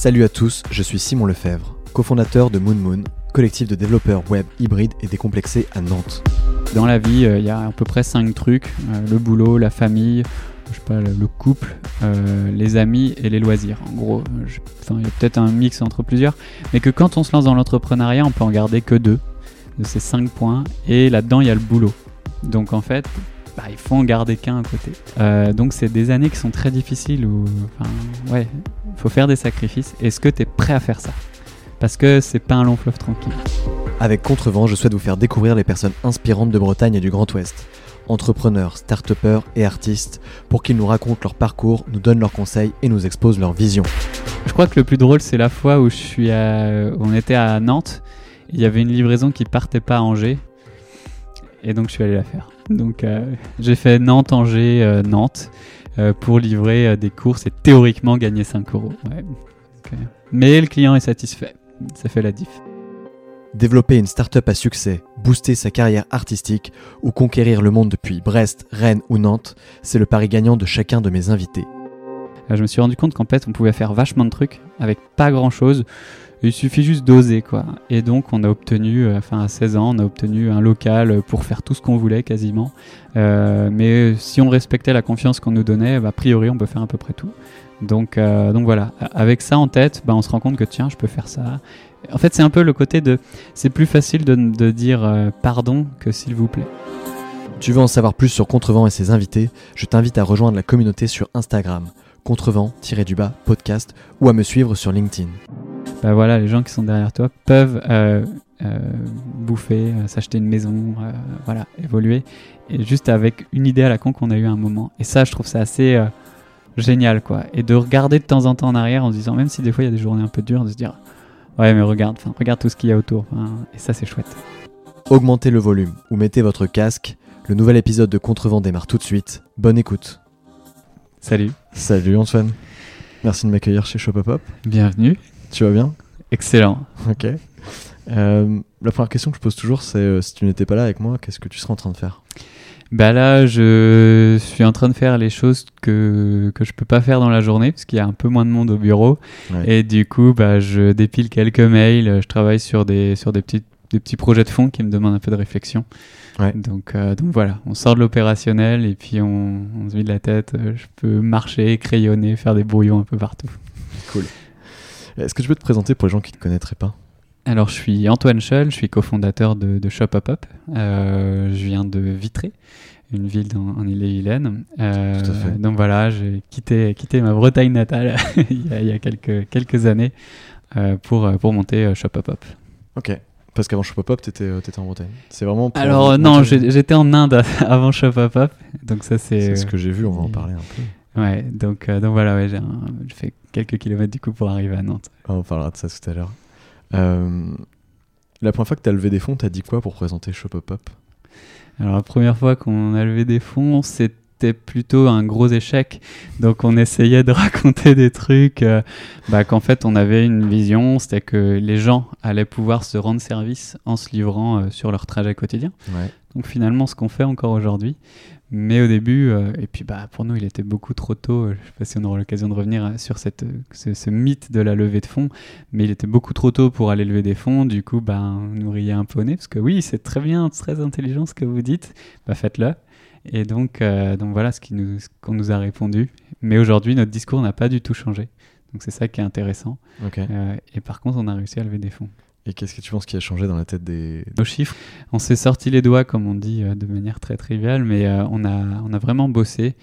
Salut à tous, je suis Simon Lefebvre, cofondateur de Moon Moon, collectif de développeurs web hybrides et décomplexés à Nantes. Dans la vie, euh, il y a à peu près cinq trucs euh, le boulot, la famille, je sais pas, le couple, euh, les amis et les loisirs. En gros, il y a peut-être un mix entre plusieurs, mais que quand on se lance dans l'entrepreneuriat, on peut en garder que deux de ces cinq points, et là-dedans, il y a le boulot. Donc en fait, bah, il faut en garder qu'un à côté. donc c'est des années qui sont très difficiles où, enfin, ouais, il faut faire des sacrifices. Est-ce que tu es prêt à faire ça? Parce que c'est pas un long fleuve tranquille. Avec Contrevent, je souhaite vous faire découvrir les personnes inspirantes de Bretagne et du Grand Ouest. Entrepreneurs, start et artistes, pour qu'ils nous racontent leur parcours, nous donnent leurs conseils et nous exposent leur vision. Je crois que le plus drôle, c'est la fois où je suis on était à Nantes. Il y avait une livraison qui partait pas à Angers. Et donc je suis allé la faire. Donc euh, j'ai fait Nantes, Angers, euh, Nantes. Euh, pour livrer des courses et théoriquement gagner 5 euros. Mais le client est satisfait. Ça fait la diff. Développer une start-up à succès, booster sa carrière artistique ou conquérir le monde depuis Brest, Rennes ou Nantes, c'est le pari gagnant de chacun de mes invités. Je me suis rendu compte qu'en fait, on pouvait faire vachement de trucs avec pas grand-chose. Il suffit juste d'oser, quoi. Et donc, on a obtenu, euh, enfin, à 16 ans, on a obtenu un local pour faire tout ce qu'on voulait quasiment. Euh, mais si on respectait la confiance qu'on nous donnait, bah, a priori, on peut faire à peu près tout. Donc, euh, donc voilà, avec ça en tête, bah, on se rend compte que tiens, je peux faire ça. En fait, c'est un peu le côté de. C'est plus facile de, dire pardon que s'il vous plaît. Tu veux en savoir plus sur Contrevent et ses invités Je t'invite à rejoindre la communauté sur Instagram, contrevent-du-bas podcast, ou à me suivre sur LinkedIn bah voilà, les gens qui sont derrière toi peuvent euh, euh, bouffer, euh, s'acheter une maison, voilà, évoluer, et juste avec une idée à la con qu'on a eu à un moment. Et ça, je trouve ça assez génial, quoi. Et de regarder de temps en temps en arrière en se disant, même si des fois il y a des journées un peu dures, de se dire, ouais, mais regarde, regarde tout ce qu'il y a autour. et ça, c'est chouette. Augmentez le volume ou mettez votre casque. Le nouvel épisode de Contrevent démarre tout de suite. Bonne écoute. Salut. Salut Antoine. Merci de m'accueillir chez Shopopop. Bienvenue. Tu vas bien Excellent. Ok. Euh, la première question que je pose toujours, c'est euh, si tu n'étais pas là avec moi, qu'est-ce que tu serais en train de faire bah là, je suis en train de faire les choses que, que je peux pas faire dans la journée parce qu'il y a un peu moins de monde au bureau. Et du coup, bah, je dépile quelques mails, je travaille sur des, sur des, petits, des petits projets de fond qui me demandent un peu de réflexion. Ouais. Donc, euh, donc voilà, on sort de l'opérationnel et puis on, on se vide la tête. Je peux marcher, crayonner, faire des brouillons un peu partout. Cool. Est-ce que tu peux te présenter pour les gens qui ne te connaîtraient pas? Alors, je suis Antoine Scholl, je suis cofondateur de, de Shop Up Up. Euh, je viens de Vitré, une ville en Ille-et-Vilaine. Euh, donc voilà, j'ai quitté, quitté ma Bretagne natale il, y a, quelques, quelques années euh, pour, pour monter Shop Up Up. Ok. Parce qu'avant Shop Up Up, tu étais, en Bretagne. C'est vraiment. Alors, non, j'étais en Inde avant Shop Up Up. Donc, ça, c'est. C'est ce que j'ai vu, on va en parler un peu. Ouais, donc, euh, donc voilà, ouais, j'ai fait quelques kilomètres du coup pour arriver à Nantes. Ah, on parlera de ça tout à l'heure. Euh, la première fois que tu as levé des fonds, tu as dit quoi pour présenter Shop Up Up Alors la première fois qu'on a levé des fonds, c'était plutôt un gros échec. Donc on essayait de raconter des trucs, euh, bah, qu'en fait on avait une vision, c'était que les gens allaient pouvoir se rendre service en se livrant sur leur trajet quotidien. Ouais. Donc finalement ce qu'on fait encore aujourd'hui. Mais au début, euh, et puis bah, pour nous, il était beaucoup trop tôt. Je ne sais pas si on aura l'occasion de revenir euh, sur cette, ce, mythe de la levée de fonds, mais il était beaucoup trop tôt pour aller lever des fonds. Du coup, bah, on nous riait un peu au nez, parce que oui, c'est très bien, très intelligent ce que vous dites, bah, faites-le. Et donc, euh, donc voilà ce qu'on nous, qu'on nous a répondu. Mais aujourd'hui, notre discours n'a pas du tout changé. Donc c'est ça qui est intéressant. et par contre, on a réussi à lever des fonds. Et qu'est-ce que tu penses qui a changé dans la tête des... Nos chiffres, on s'est sorti les doigts, comme on dit euh, de manière très triviale, mais euh, on, a, on a vraiment bossé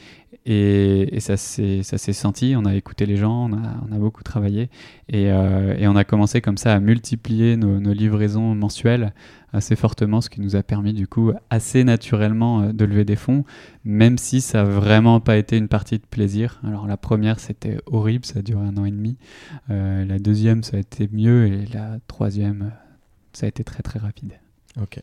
et, et ça s'est senti. On a écouté les gens, on a, on a beaucoup travaillé et, euh, et, on a commencé comme ça à multiplier nos, livraisons mensuelles assez fortement, ce qui nous a permis du coup assez naturellement euh, de lever des fonds, même si ça n'a vraiment pas été une partie de plaisir. Alors la première c'était horrible, ça a duré un an et demi. Euh, la deuxième ça a été mieux et la troisième ça a été très très rapide. Ok.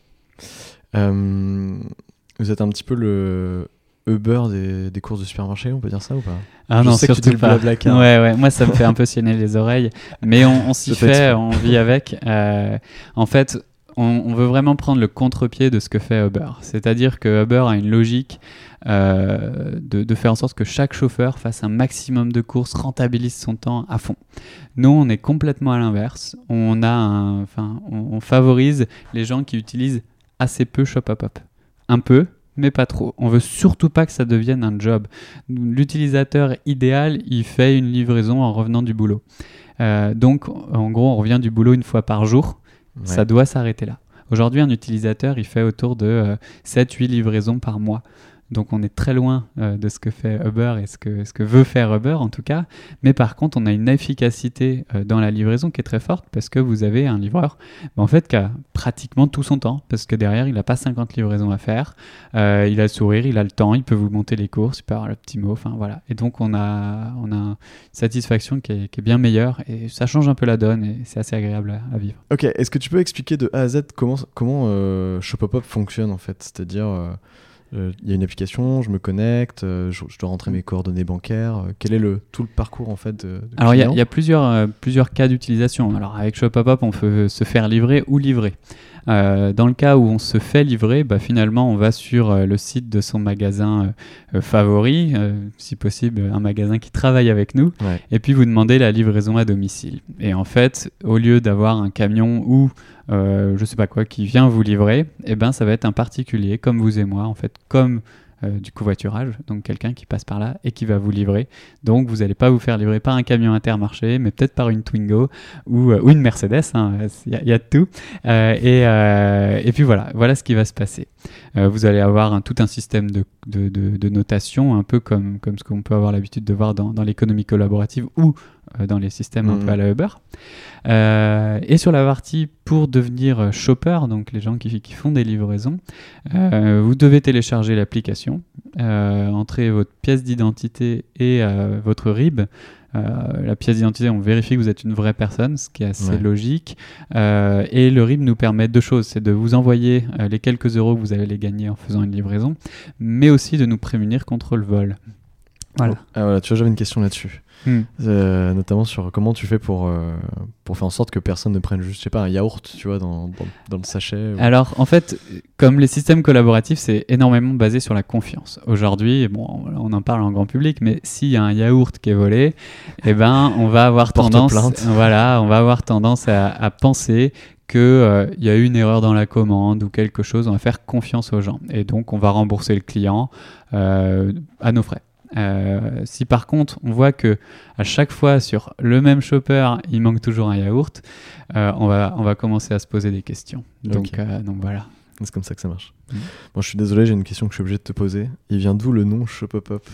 Vous êtes un petit peu le Uber des, courses de supermarché, on peut dire ça ou pas? Ah non, sais surtout pas. Ouais, ouais, moi ça me fait un peu scienner les oreilles, mais on, s'y fait, on vit avec. en fait, on, veut vraiment prendre le contre-pied de ce que fait Uber. C'est-à-dire que Uber a une logique euh, de, faire en sorte que chaque chauffeur fasse un maximum de courses, rentabilise son temps à fond. Nous, on est complètement à l'inverse. On, a enfin, on, favorise les gens qui utilisent assez peu Shop Up Un peu, mais pas trop. On veut surtout pas que ça devienne un job. L'utilisateur idéal, il fait une livraison en revenant du boulot. Euh, donc, en gros, on revient du boulot une fois par jour. Ça doit s'arrêter là. Aujourd'hui, un utilisateur, il fait autour de 7-8 euh, livraisons par mois. Donc on est très loin euh, de ce que fait Uber et ce que, ce que veut faire Uber en tout cas. Mais par contre, on a une efficacité euh, dans la livraison qui est très forte parce que vous avez un livreur bah, en fait, qui a pratiquement tout son temps parce que derrière, il n'a pas 50 livraisons à faire. Euh, il a le sourire, il a le temps, il peut vous monter les courses, il peut avoir le petit mot. Voilà. Et donc on a, on a une satisfaction qui est, bien meilleure et ça change un peu la donne et c'est assez agréable à, vivre. Ok, est-ce que tu peux expliquer de A à Z comment, comment Shopopop fonctionne en fait? C'est-à-dire il y a une application, je me connecte, euh, je, dois rentrer mes coordonnées bancaires. Euh, quel est le, tout le parcours en fait de, Alors il y, a plusieurs, plusieurs cas d'utilisation. Alors avec Shopapop, on peut se faire livrer ou livrer. Euh, dans le cas où on se fait livrer, bah, finalement, on va sur euh, le site de son magasin euh, favori, si possible un magasin qui travaille avec nous, et puis vous demandez la livraison à domicile. Et en fait, au lieu d'avoir un camion ou je sais pas quoi qui vient vous livrer, eh ben ça va être un particulier comme vous et moi, en fait, comme euh, du covoiturage, donc quelqu'un qui passe par là et qui va vous livrer. Donc vous n'allez pas vous faire livrer par un camion intermarché, mais peut-être par une Twingo ou, euh, une Mercedes, hein, il y, a de tout. Euh, et, puis voilà, voilà ce qui va se passer. vous allez avoir un, tout un système de, de, notation, un peu comme, comme ce qu'on peut avoir l'habitude de voir dans, dans l'économie collaborative ou dans les systèmes un peu à la Uber. Euh, et sur la partie pour devenir shopper, donc les gens qui, qui font des livraisons, euh, vous devez télécharger l'application, entrer votre pièce d'identité et votre RIB. la pièce d'identité, on vérifie que vous êtes une vraie personne, ce qui est assez logique. et le RIB nous permet deux choses c'est de vous envoyer les quelques euros que vous allez les gagner en faisant une livraison, mais aussi de nous prémunir contre le vol. Voilà. Ah, voilà tu vois, j'avais une question là-dessus. Hmm. Euh, notamment sur comment tu fais pour, euh, pour faire en sorte que personne ne prenne juste, je sais pas, un yaourt, tu vois, dans, dans, le sachet. Alors, en fait, comme les systèmes collaboratifs, c'est énormément basé sur la confiance. Aujourd'hui, bon, on en parle en grand public, mais s'il y a un yaourt qui est volé, eh ben, on va avoir tendance, voilà, on va avoir tendance à, à penser qu'il euh, y a eu une erreur dans la commande ou quelque chose, on va faire confiance aux gens. Et donc, on va rembourser le client à nos frais. Euh, si par contre on voit que à chaque fois sur le même shopper il manque toujours un yaourt, euh, on, va, on va commencer à se poser des questions. Donc, euh, donc voilà. C'est comme ça que ça marche. Mm. Bon, je suis désolé, j'ai une question que je suis obligé de te poser. Il vient d'où le nom Shopopop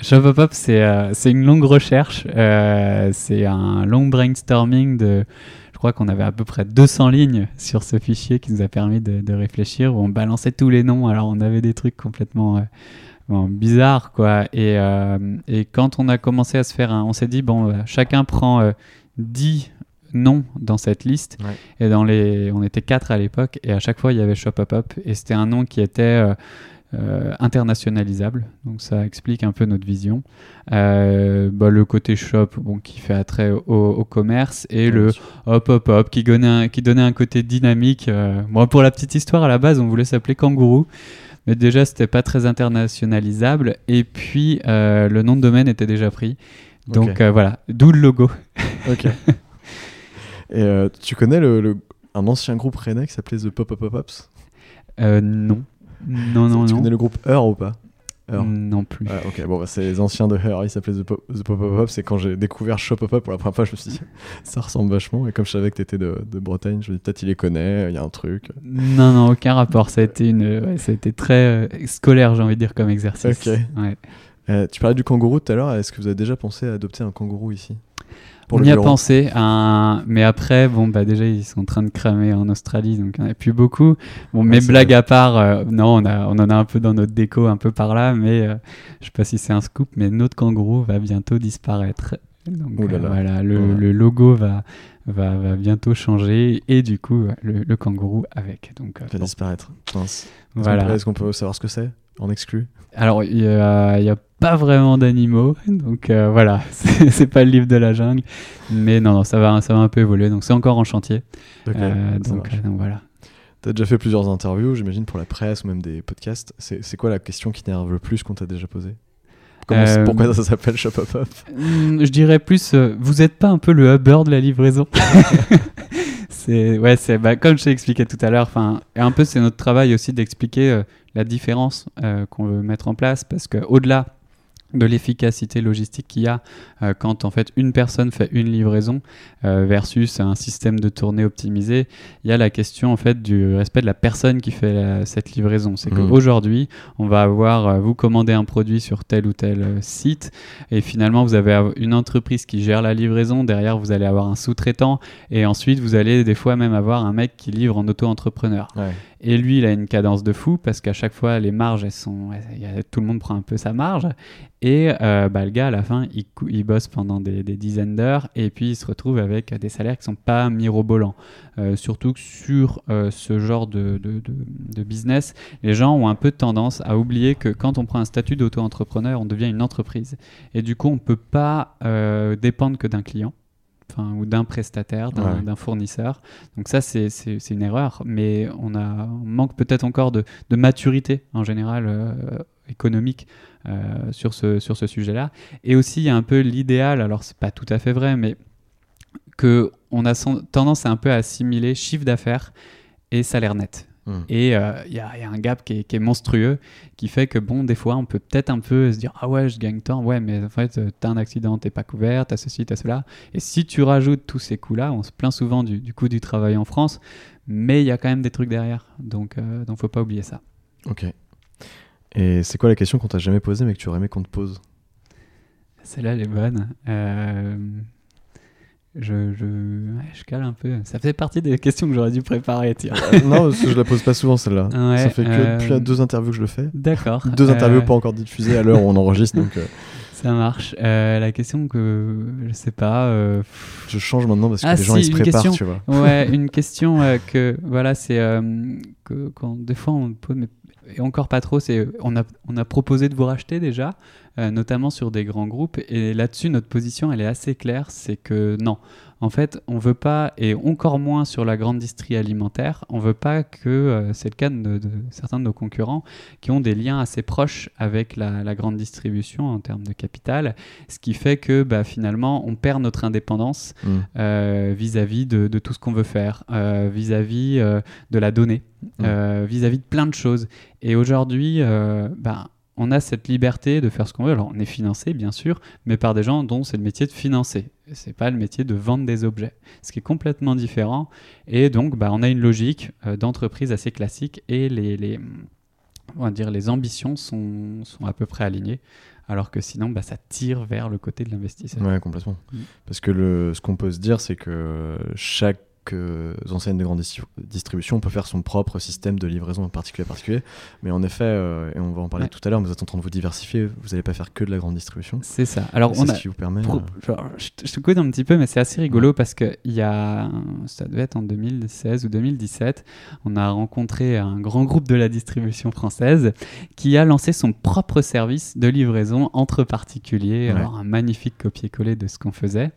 Shopopop, c'est c'est une longue recherche. c'est un long brainstorming de. Je crois qu'on avait à peu près 200 lignes sur ce fichier qui nous a permis de, de réfléchir, où on balançait tous les noms. Alors on avait des trucs complètement bizarre quoi. Et, euh, et, quand on a commencé à se faire un, on s'est dit bon, euh, chacun prend 10 euh, noms dans cette liste. Et dans les, on était quatre à l'époque et à chaque fois il y avait Shop Up Up et c'était un nom qui était internationalisable. Donc ça explique un peu notre vision. Bah, le côté shop bon, qui fait attrait au, commerce et le hop hop hop qui donnait un, qui donnait un côté dynamique. Moi pour la petite histoire à la base on voulait s'appeler Kangourou. Mais déjà, c'était pas très internationalisable. Et puis, euh, le nom de domaine était déjà pris. Donc euh, voilà, d'où le logo. ok. Et euh, tu connais le, un ancien groupe rennais qui s'appelait The Pop Up Pops Non. Non, non, non. Tu connais le groupe Heur ou pas? Non plus. Ah, ok, bon, bah, c'est les anciens de Her, ils s'appelaient The Pop, The Pop Up. C'est quand j'ai découvert Shop Up Up pour la première fois, je me suis dit, ça ressemble vachement. Et comme je savais que t'étais de, de Bretagne, je me dis, peut-être il les connaît, il y a un truc. Non, non, aucun rapport. Ça a été, une, ça a été très euh, scolaire, j'ai envie de dire, comme exercice. Ok. Euh, tu parlais du kangourou tout à l'heure. Est-ce que vous avez déjà pensé à adopter un kangourou ici? On y a pensé, mais après, bon, bah déjà, ils sont en train de cramer en Australie, donc il n'y en a plus beaucoup. Bon, mes blagues à part, euh, non, on, a, on en a un peu dans notre déco, un peu par là, mais je euh, je sais pas si c'est un scoop, mais notre kangourou va bientôt disparaître. Donc euh, voilà, le, le, logo va, va, va, bientôt changer et du coup, le, le kangourou avec. Donc, va disparaître. Voilà. Est-ce qu'on peut savoir ce que c'est? En exclu Alors, il y a, pas vraiment d'animaux, donc euh, voilà, c'est pas le livre de la jungle, mais non, non, ça va, ça va un peu évoluer, donc c'est encore en chantier. Euh, donc, donc, voilà. as déjà fait plusieurs interviews, j'imagine, pour la presse ou même des podcasts. C'est quoi la question qui t'énerve le plus qu'on t'a déjà posée? Euh... Pourquoi ça s'appelle Shop Up Up Je dirais plus, euh, vous n'êtes pas un peu le Uber de la livraison? C'est ouais, c'est bah, comme je t'ai expliqué tout à l'heure. Enfin, un peu c'est notre travail aussi d'expliquer euh, la différence euh, qu'on veut mettre en place parce que au-delà de l'efficacité logistique qu'il y a euh, quand en fait une personne fait une livraison euh, versus un système de tournée optimisé, il y a la question en fait du respect de la personne qui fait cette livraison. C'est mmh. qu'aujourd'hui, on va avoir euh, vous commander un produit sur tel ou tel site et finalement vous avez une entreprise qui gère la livraison, derrière vous allez avoir un sous-traitant et ensuite vous allez des fois même avoir un mec qui livre en auto-entrepreneur. Et lui, il a une cadence de fou parce qu'à chaque fois, les marges, elles sont, tout le monde prend un peu sa marge. Et euh, bah, le gars, à la fin, il, bosse pendant des, dizaines d'heures et puis il se retrouve avec des salaires qui sont pas mirobolants. Euh, surtout que sur euh, ce genre de, de, business, les gens ont un peu tendance à oublier que quand on prend un statut d'auto-entrepreneur, on devient une entreprise. Et du coup, on ne peut pas dépendre que d'un client ou d'un prestataire, d'un fournisseur. Donc ça, c'est une erreur, mais on, a, manque peut-être encore de, maturité en général euh, économique euh, sur ce, sur ce sujet-là. Et aussi, il y a un peu l'idéal, alors c'est pas tout à fait vrai, mais qu'on a tendance à un peu assimiler chiffre d'affaires et salaire net. Hmm. Et il euh, y, a un gap qui est, monstrueux qui fait que, bon, des fois, on peut peut-être un peu se dire Ah ouais, je gagne tant, ouais, mais en fait, euh, t'as un accident, t'es pas couvert, t'as ceci, t'as cela. Et si tu rajoutes tous ces coûts-là, on se plaint souvent du, coût du travail en France, mais il y a quand même des trucs derrière. Donc, euh, donc faut pas oublier ça. Ok. Et c'est quoi la question qu'on t'a jamais posée mais que tu aurais aimé qu'on te pose? Celle-là, elle est bonne. Euh je, je, je, cale un peu. Ça fait partie des questions que j'aurais dû préparer. Tiens. Euh, non, parce que je la pose pas souvent celle-là. ça fait que euh, depuis deux interviews que je le fais. D'accord. Deux interviews euh, pas encore diffusées à l'heure où on enregistre. donc, Ça marche. la question que je sais pas. Je change maintenant parce que ah, les gens ils se préparent, question, tu vois. Ouais, une question que voilà, c'est que quand des fois on pose, mais et encore pas trop, c'est on a, on a proposé de vous racheter déjà, euh, notamment sur des grands groupes. Et là-dessus, notre position, elle est assez claire, c'est que non. En fait, on veut pas, et encore moins sur la grande distrie alimentaire, on veut pas que, euh, c'est le cas de, certains de nos concurrents, qui ont des liens assez proches avec la, grande distribution en termes de capital, ce qui fait que bah, finalement, on perd notre indépendance mmh. euh, vis-à-vis de, tout ce qu'on veut faire, vis-à-vis de la donnée. Euh, vis-à-vis de plein de choses. Et aujourd'hui, euh, ben, on a cette liberté de faire ce qu'on veut. Alors, on est financé, bien sûr, mais par des gens dont c'est le métier de financer. C'est pas le métier de vendre des objets, ce qui est complètement différent. Et donc, bah, on a une logique euh, d'entreprise assez classique et les, les, on va dire, les ambitions sont, sont à peu près alignées alors que sinon bah, ça tire vers le côté de l'investisseur. Ouais, complètement. Mm. Parce que le, ce qu'on peut se dire, c'est que chaque que enseignes de grande distribution, on peut faire son propre système de livraison particulier particulier. Mais en effet, euh, et on va en parler tout à l'heure, vous êtes en train de vous diversifier, vous n'allez pas faire que de la grande distribution. C'est ça. Alors, on a, ce qui vous permet. Euh, je, te coude un petit peu, mais c'est assez rigolo parce que il y a, ça devait être en 2016 ou 2017, on a rencontré un grand groupe de la distribution française qui a lancé son propre service de livraison entre particuliers. Alors, un magnifique copier-coller de ce qu'on faisait.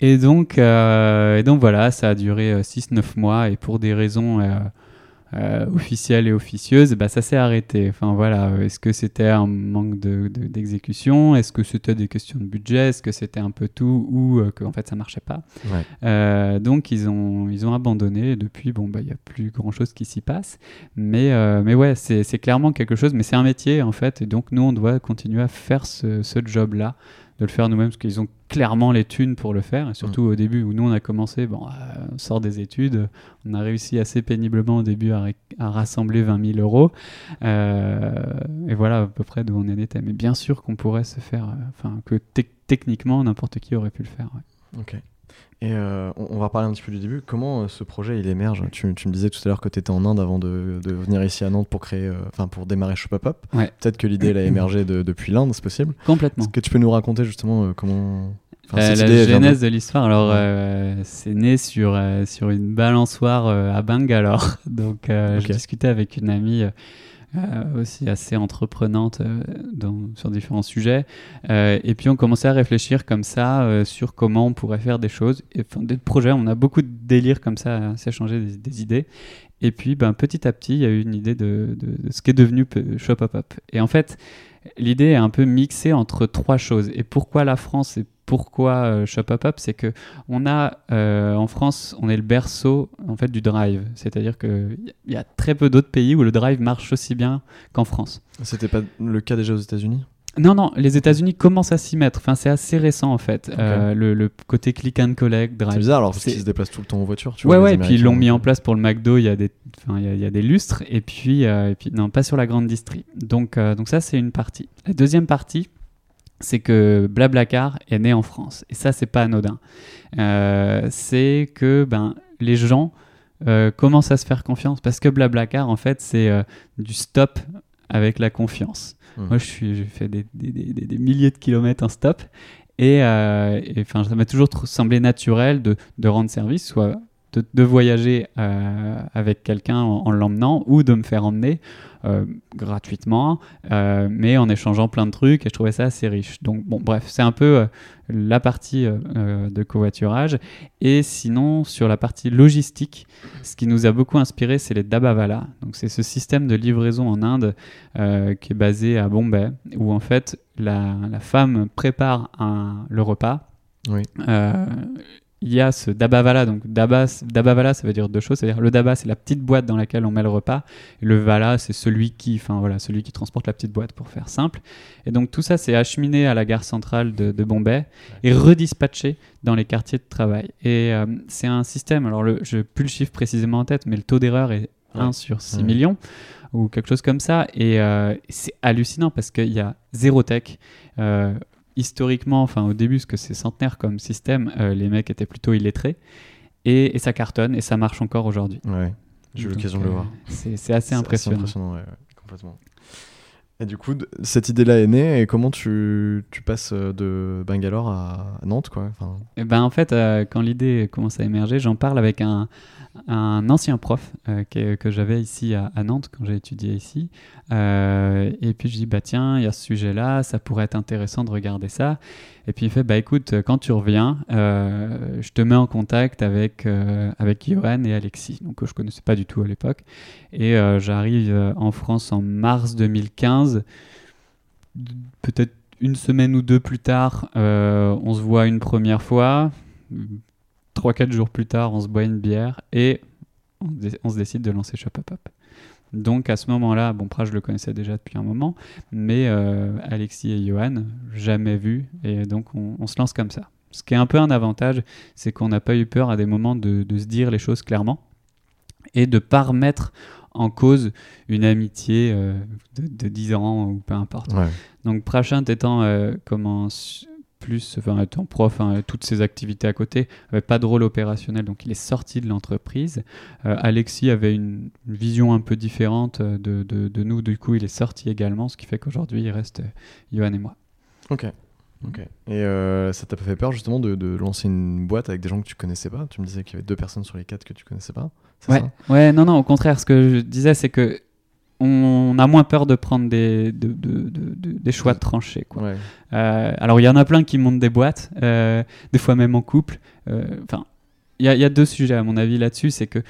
Et donc, euh, et donc voilà, ça a duré 6-9 euh, mois. Et pour des raisons euh, officielles et officieuses, bah, ça s'est arrêté. Enfin voilà, est-ce que c'était un manque d'exécution de, Est-ce que c'était des questions de budget? Est-ce que c'était un peu tout? Ou qu'en fait ça marchait pas? Donc ils ont, ils ont abandonné. Et depuis, bon, bah, il n'y a plus grand-chose qui s'y passe. Mais, mais ouais, c'est clairement quelque chose, mais c'est un métier en fait. Et donc nous on doit continuer à faire ce, ce job-là de le faire nous-mêmes parce qu'ils ont clairement les thunes pour le faire. Et surtout mm. au début où nous on a commencé, bon, euh, on sort des études, on a réussi assez péniblement au début à, rassembler 20 000 euros. Euh, et voilà à peu près d'où on en était. Mais bien sûr qu'on pourrait se faire, euh, enfin que techniquement n'importe qui aurait pu le faire. Ok. Et euh, on, va parler un petit peu du début. Comment euh, ce projet il émerge? Tu, me disais tout à l'heure que tu étais en Inde avant de, venir ici à Nantes pour créer, euh, enfin pour démarrer Shop Up Up. Peut-être que l'idée elle a émergé depuis l'Inde, c'est possible? Complètement. Est-ce que tu peux nous raconter justement comment la genèse de l'histoire, alors c'est né sur, sur une balançoire à Bangalore. Donc je discutais avec une amie euh, aussi assez entreprenante euh, sur différents sujets. Euh, et puis on commençait à réfléchir comme ça sur comment on pourrait faire des choses. Et, des projets, on a beaucoup de délires comme ça, à s'échanger des, idées. Et puis, ben, petit à petit, il y a eu une idée de ce qui est devenu Shop Up Up. Et en fait, l'idée est un peu mixée entre trois choses. Et pourquoi la France et pourquoi euh, Shop Up Up C'est que on a euh, en France, on est le berceau en fait du drive. C'est-à-dire qu'il y a très peu d'autres pays où le drive marche aussi bien qu'en France. C'était pas le cas déjà aux États-Unis? Non, non, les États-Unis commencent à s'y mettre. Enfin, c'est assez récent en fait. Euh, le, côté click and collect, drive. C'est bizarre alors parce qu'ils se déplacent tout le temps en voiture. Tu ouais, vois, ouais. Et puis ils l'ont mis en place pour le McDo. Il y a des, enfin, il y, a des lustres. Et puis, euh, et puis, non, pas sur la grande distrie. Donc, euh, donc ça, c'est une partie. La deuxième partie, c'est que Blablacar est né en France. Et ça, c'est pas anodin. c'est que ben les gens commencent à se faire confiance parce que Blablacar, en fait, c'est du stop avec la confiance. Mmh. Moi, je suis, j'ai fait des, des, des, des, milliers de kilomètres en stop. Et, euh, ça m'a toujours semblé naturel de, de, rendre service, soit de, de voyager euh, avec quelqu'un en, l'emmenant ou de me faire emmener euh, gratuitement, euh, mais en échangeant plein de trucs. Et je trouvais ça assez riche. Donc, bon, bref, c'est un peu la partie de covoiturage. Et sinon, sur la partie logistique, ce qui nous a beaucoup inspiré, c'est les Dabavala. Donc, c'est ce système de livraison en Inde qui est basé à Bombay, où en fait, la, la femme prépare un, le repas. Oui il y a ce dabavala. Donc dabavala, ça veut dire deux choses. C'est-à-dire le daba, c'est la petite boîte dans laquelle on met le repas. Et le vala, c'est celui qui, enfin voilà, celui qui transporte la petite boîte pour faire simple. Et donc tout ça, c'est acheminé à la gare centrale de, Bombay et redispatché dans les quartiers de travail. Et euh, c'est un système. Alors je n'ai plus le chiffre précisément en tête, mais le taux d'erreur est 1 sur 6 millions ou quelque chose comme ça. Et euh, c'est hallucinant parce qu'il y a zéro tech. Euh, historiquement, enfin au début, parce que c'est centenaire comme système, euh, les mecs étaient plutôt illettrés. Et, ça cartonne et ça marche encore aujourd'hui. Ouais, j'ai eu l'occasion de le voir. Euh, c'est assez impressionnant. Assez impressionnant, ouais, complètement. Et du coup, cette idée-là est née, et comment tu, tu passes euh, de Bangalore à Nantes quoi enfin... et eh ben, En fait, quand l'idée commence à émerger, j'en parle avec un, un ancien prof euh, que, j'avais ici à, Nantes quand j'ai étudié ici. Euh, et puis je dis, bah tiens, il y a ce sujet-là, ça pourrait être intéressant de regarder ça. Et puis il fait, bah écoute, quand tu reviens, euh, je te mets en contact avec, avec Johan et Alexis, donc je connaissais pas du tout à l'époque. Et j'arrive en France en mars 2015, peut-être une semaine ou deux plus tard, on se voit une première fois 3-4 jours plus tard, on se boit une bière et on, se décide de lancer Shop Up Up. Donc à ce moment-là, bon, Pra, je le connaissais déjà depuis un moment, mais euh, Alexis et Johan, jamais vu, et donc on, se lance comme ça. Ce qui est un peu un avantage, c'est qu'on n'a pas eu peur à des moments de, se dire les choses clairement et de ne pas remettre en cause une amitié euh, de, 10 ans ou peu importe. Donc Prachint étant euh, comment plus, enfin, étant prof, hein, toutes ses activités à côté, avait pas de rôle opérationnel, donc il est sorti de l'entreprise. Euh, Alexis avait une, vision un peu différente euh, de, de, nous, du coup il est sorti également, ce qui fait qu'aujourd'hui il reste euh, Johan et moi. Ok. Ok. Et ça t'a pas fait peur justement de, de, lancer une boîte avec des gens que tu connaissais pas? Tu me disais qu'il y avait deux personnes sur les quatre que tu connaissais pas. Ouais. Ça? Ouais. Non, non. Au contraire, ce que je disais, c'est que on a moins peur de prendre des, des choix tranchés. Quoi. Euh, alors, il y en a plein qui montent des boîtes, euh, des fois même en couple. Euh, enfin, il y, a deux sujets à mon avis là-dessus. C'est que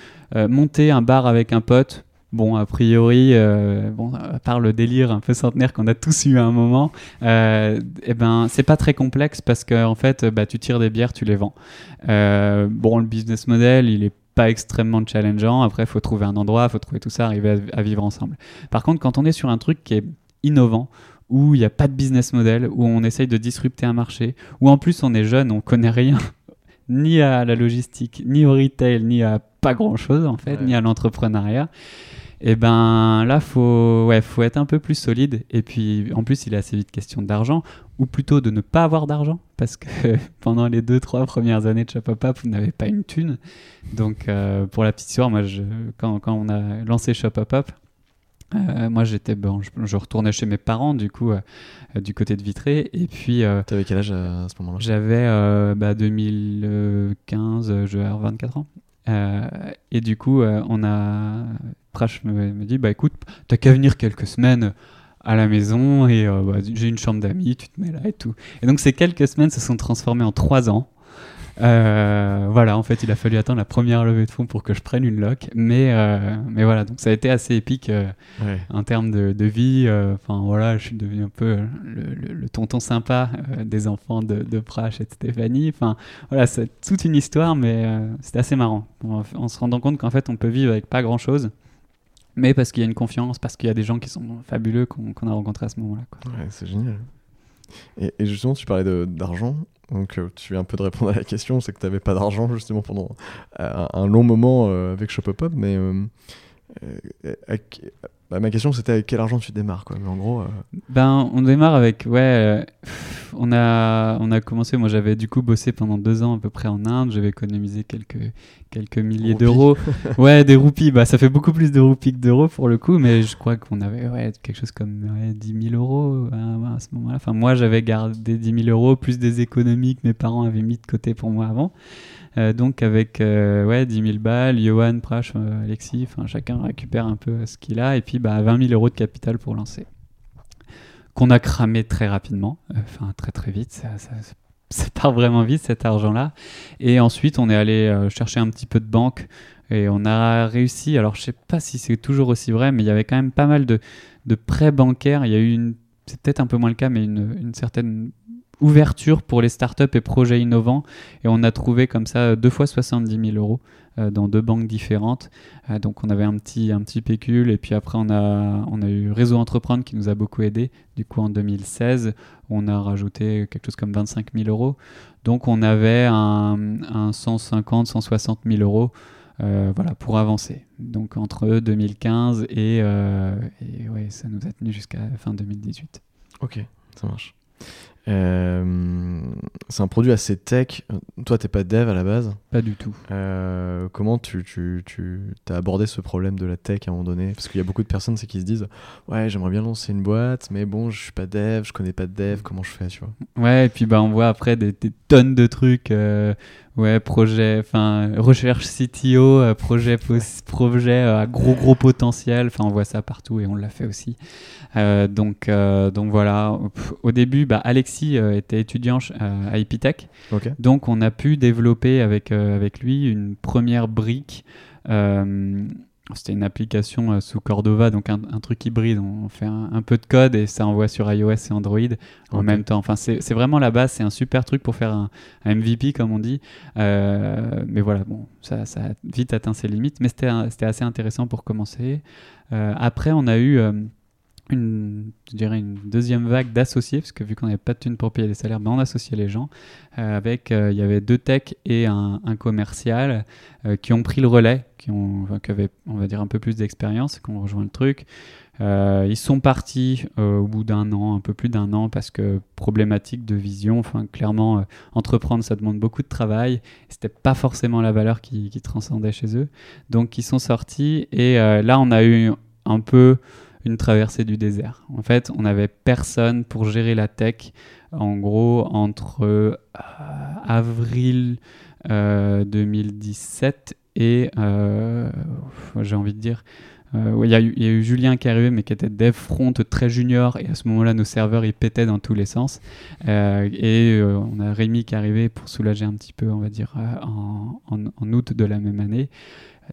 monter un bar avec un pote, bon, a priori, bon, à part le délire un peu centenaire qu'on a tous eu à un moment, eh ben, c'est pas très complexe parce qu'en en fait, bah, tu tires des bières, tu les vends. bon, le business model, il est pas extrêmement challengeant. Après, il faut trouver un endroit, il faut trouver tout ça, arriver à, vivre ensemble. Par contre, quand on est sur un truc qui est innovant, où il n'y a pas de business model, où on essaye de disrupter un marché, où en plus on est jeune, on connaît rien, ni à la logistique, ni au retail, ni à pas grand chose en fait, ni à l'entrepreneuriat et eh ben là faut ouais faut être un peu plus solide. Et puis en plus il est assez vite question d'argent ou plutôt de ne pas avoir d'argent parce que pendant les deux trois premières années de Shop Up vous n'avez pas une thune. Donc euh, pour la petite histoire moi je, quand, quand on a lancé Shop Up Up euh, moi j'étais bon je, retournais chez mes parents du coup euh, du côté de Vitré. Et puis t'avais quel âge à ce moment-là? j'avais bah, 2015 je vais 24 ans et du coup on a Prash me, dit bah écoute, t'as qu'à venir quelques semaines à la maison et euh, bah, j'ai une chambre d'amis, tu te mets là et tout. Et donc ces quelques semaines se sont transformées en trois ans. Euh, voilà, en fait, il a fallu attendre la première levée de fonds pour que je prenne une loc. Mais, euh, mais voilà, donc ça a été assez épique euh, Ouais. en termes de, de vie. Enfin, voilà, je suis devenu un peu le, le- le tonton sympa des enfants de, de Prache et de Stéphanie. Enfin, voilà, c'est toute une histoire, mais c'était assez marrant. En, en se rendant compte qu'en fait, on peut vivre avec pas grand-chose. Mais parce qu'il y a une confiance, parce qu'il y a des gens qui sont fabuleux qu'on a rencontrés à ce moment-là. Ouais, c'est génial. Et, et justement, tu parlais de- d'argent. Donc, euh, tu viens un peu de répondre à la question. C'est que tu n'avais pas d'argent, justement, pendant euh, un, long moment euh, avec Shopopop. Mais bah, ma question, c'était avec quel argent tu démarres, quoi. Mais en gros, euh, Ben, on démarre avec, ouais, euh, on a, on a commencé, moi j'avais du coup bossé pendant deux ans à peu près en Inde, j'avais économisé quelques, quelques milliers d'euros. ouais, des roupies, bah ça fait beaucoup plus de roupies que d'euros pour le coup, mais je crois qu'on avait ouais, quelque chose comme ouais, 10 000 euros à, à ce moment-là. Enfin, moi j'avais gardé 10 000 euros plus des économies que mes parents avaient mis de côté pour moi avant. Euh, donc avec euh, ouais, 10 000 balles, Johan, Prash, euh, Alexis, chacun récupère un peu ce qu'il a et puis bah, 20 000 euros de capital pour lancer. Qu'on a cramé très rapidement, enfin très très vite, ça, part vraiment vite cet argent-là. Et ensuite on est allé chercher un petit peu de banque et on a réussi, alors je sais pas si c'est toujours aussi vrai, mais il y avait quand même pas mal de, de prêts bancaires, il y a eu une, c'est peut-être un peu moins le cas, mais une, une certaine ouverture pour les startups et projets innovants. Et on a trouvé comme ça deux fois 70 000 euros euh, dans deux banques différentes. Euh, donc on avait un petit, un petit pécule. Et puis après, on a, on a eu Réseau Entreprendre qui nous a beaucoup aidé. Du coup, en 2016, on a rajouté quelque chose comme 25 000 euros. Donc on avait un, un 150, 160 000 euros. euh, voilà, pour avancer. Donc entre 2015 et, euh, et ouais, ça nous a tenu jusqu'à fin 2018. ok, ça marche. Euh, c'est un produit assez tech. Toi, t'es pas dev à la base. Pas du tout. Euh, comment tu, tu, tu as abordé ce problème de la tech à un moment donné? Parce qu'il y a beaucoup de personnes qui se disent Ouais, j'aimerais bien lancer une boîte, mais bon, je suis pas dev, je connais pas de dev, comment je fais, tu vois Ouais, et puis bah, on voit après des, des tonnes de trucs. euh, ouais, projet, enfin, recherche CTO, euh, projet, projet euh, à gros, gros potentiel. Enfin, on voit ça partout et on l'a fait aussi. Euh, donc, euh, donc voilà. Au début, bah, Alexis était étudiant à Epitech. Ok. Donc, on a pu développer avec, euh, avec lui une première brique. C'était une application euh, sous Cordova, donc un, un truc hybride. On fait un, un peu de code et ça envoie sur iOS et Android en même temps. Enfin, c'est vraiment la base. C'est un super truc pour faire un, un MVP, comme on dit. Euh, mais voilà, bon, ça, ça a vite atteint ses limites. Mais c'était assez intéressant pour commencer. Euh, après, on a eu une, dirais une deuxième vague d'associés, parce que vu qu'on n'avait pas de thunes pour payer les salaires, ben on associait les gens. Euh, avec, euh, il y avait deux techs et un, commercial euh, qui ont pris le relais, qui, ont, qui avaient, on va dire, un peu plus d'expérience, qui ont rejoint le truc. Ils sont partis au bout d'un an, un peu plus d'un an, parce que problématique de vision. Enfin, clairement, entreprendre, ça demande beaucoup de travail. C'était pas forcément la valeur qui, transcendait chez eux. Donc, ils sont sortis et là, on a eu un peu une traversée du désert. En fait, on n'avait personne pour gérer la tech. En gros, entre euh, avril euh, 2017 et, euh, j'ai envie de dire, euh, il y, a eu- Julien qui est arrivé, mais qui était dev front très junior, et à ce moment-là, nos serveurs ils pétaient dans tous les sens. Euh, et euh, on a Rémi qui est arrivé pour soulager un petit peu, on va dire, euh, en août de la même année.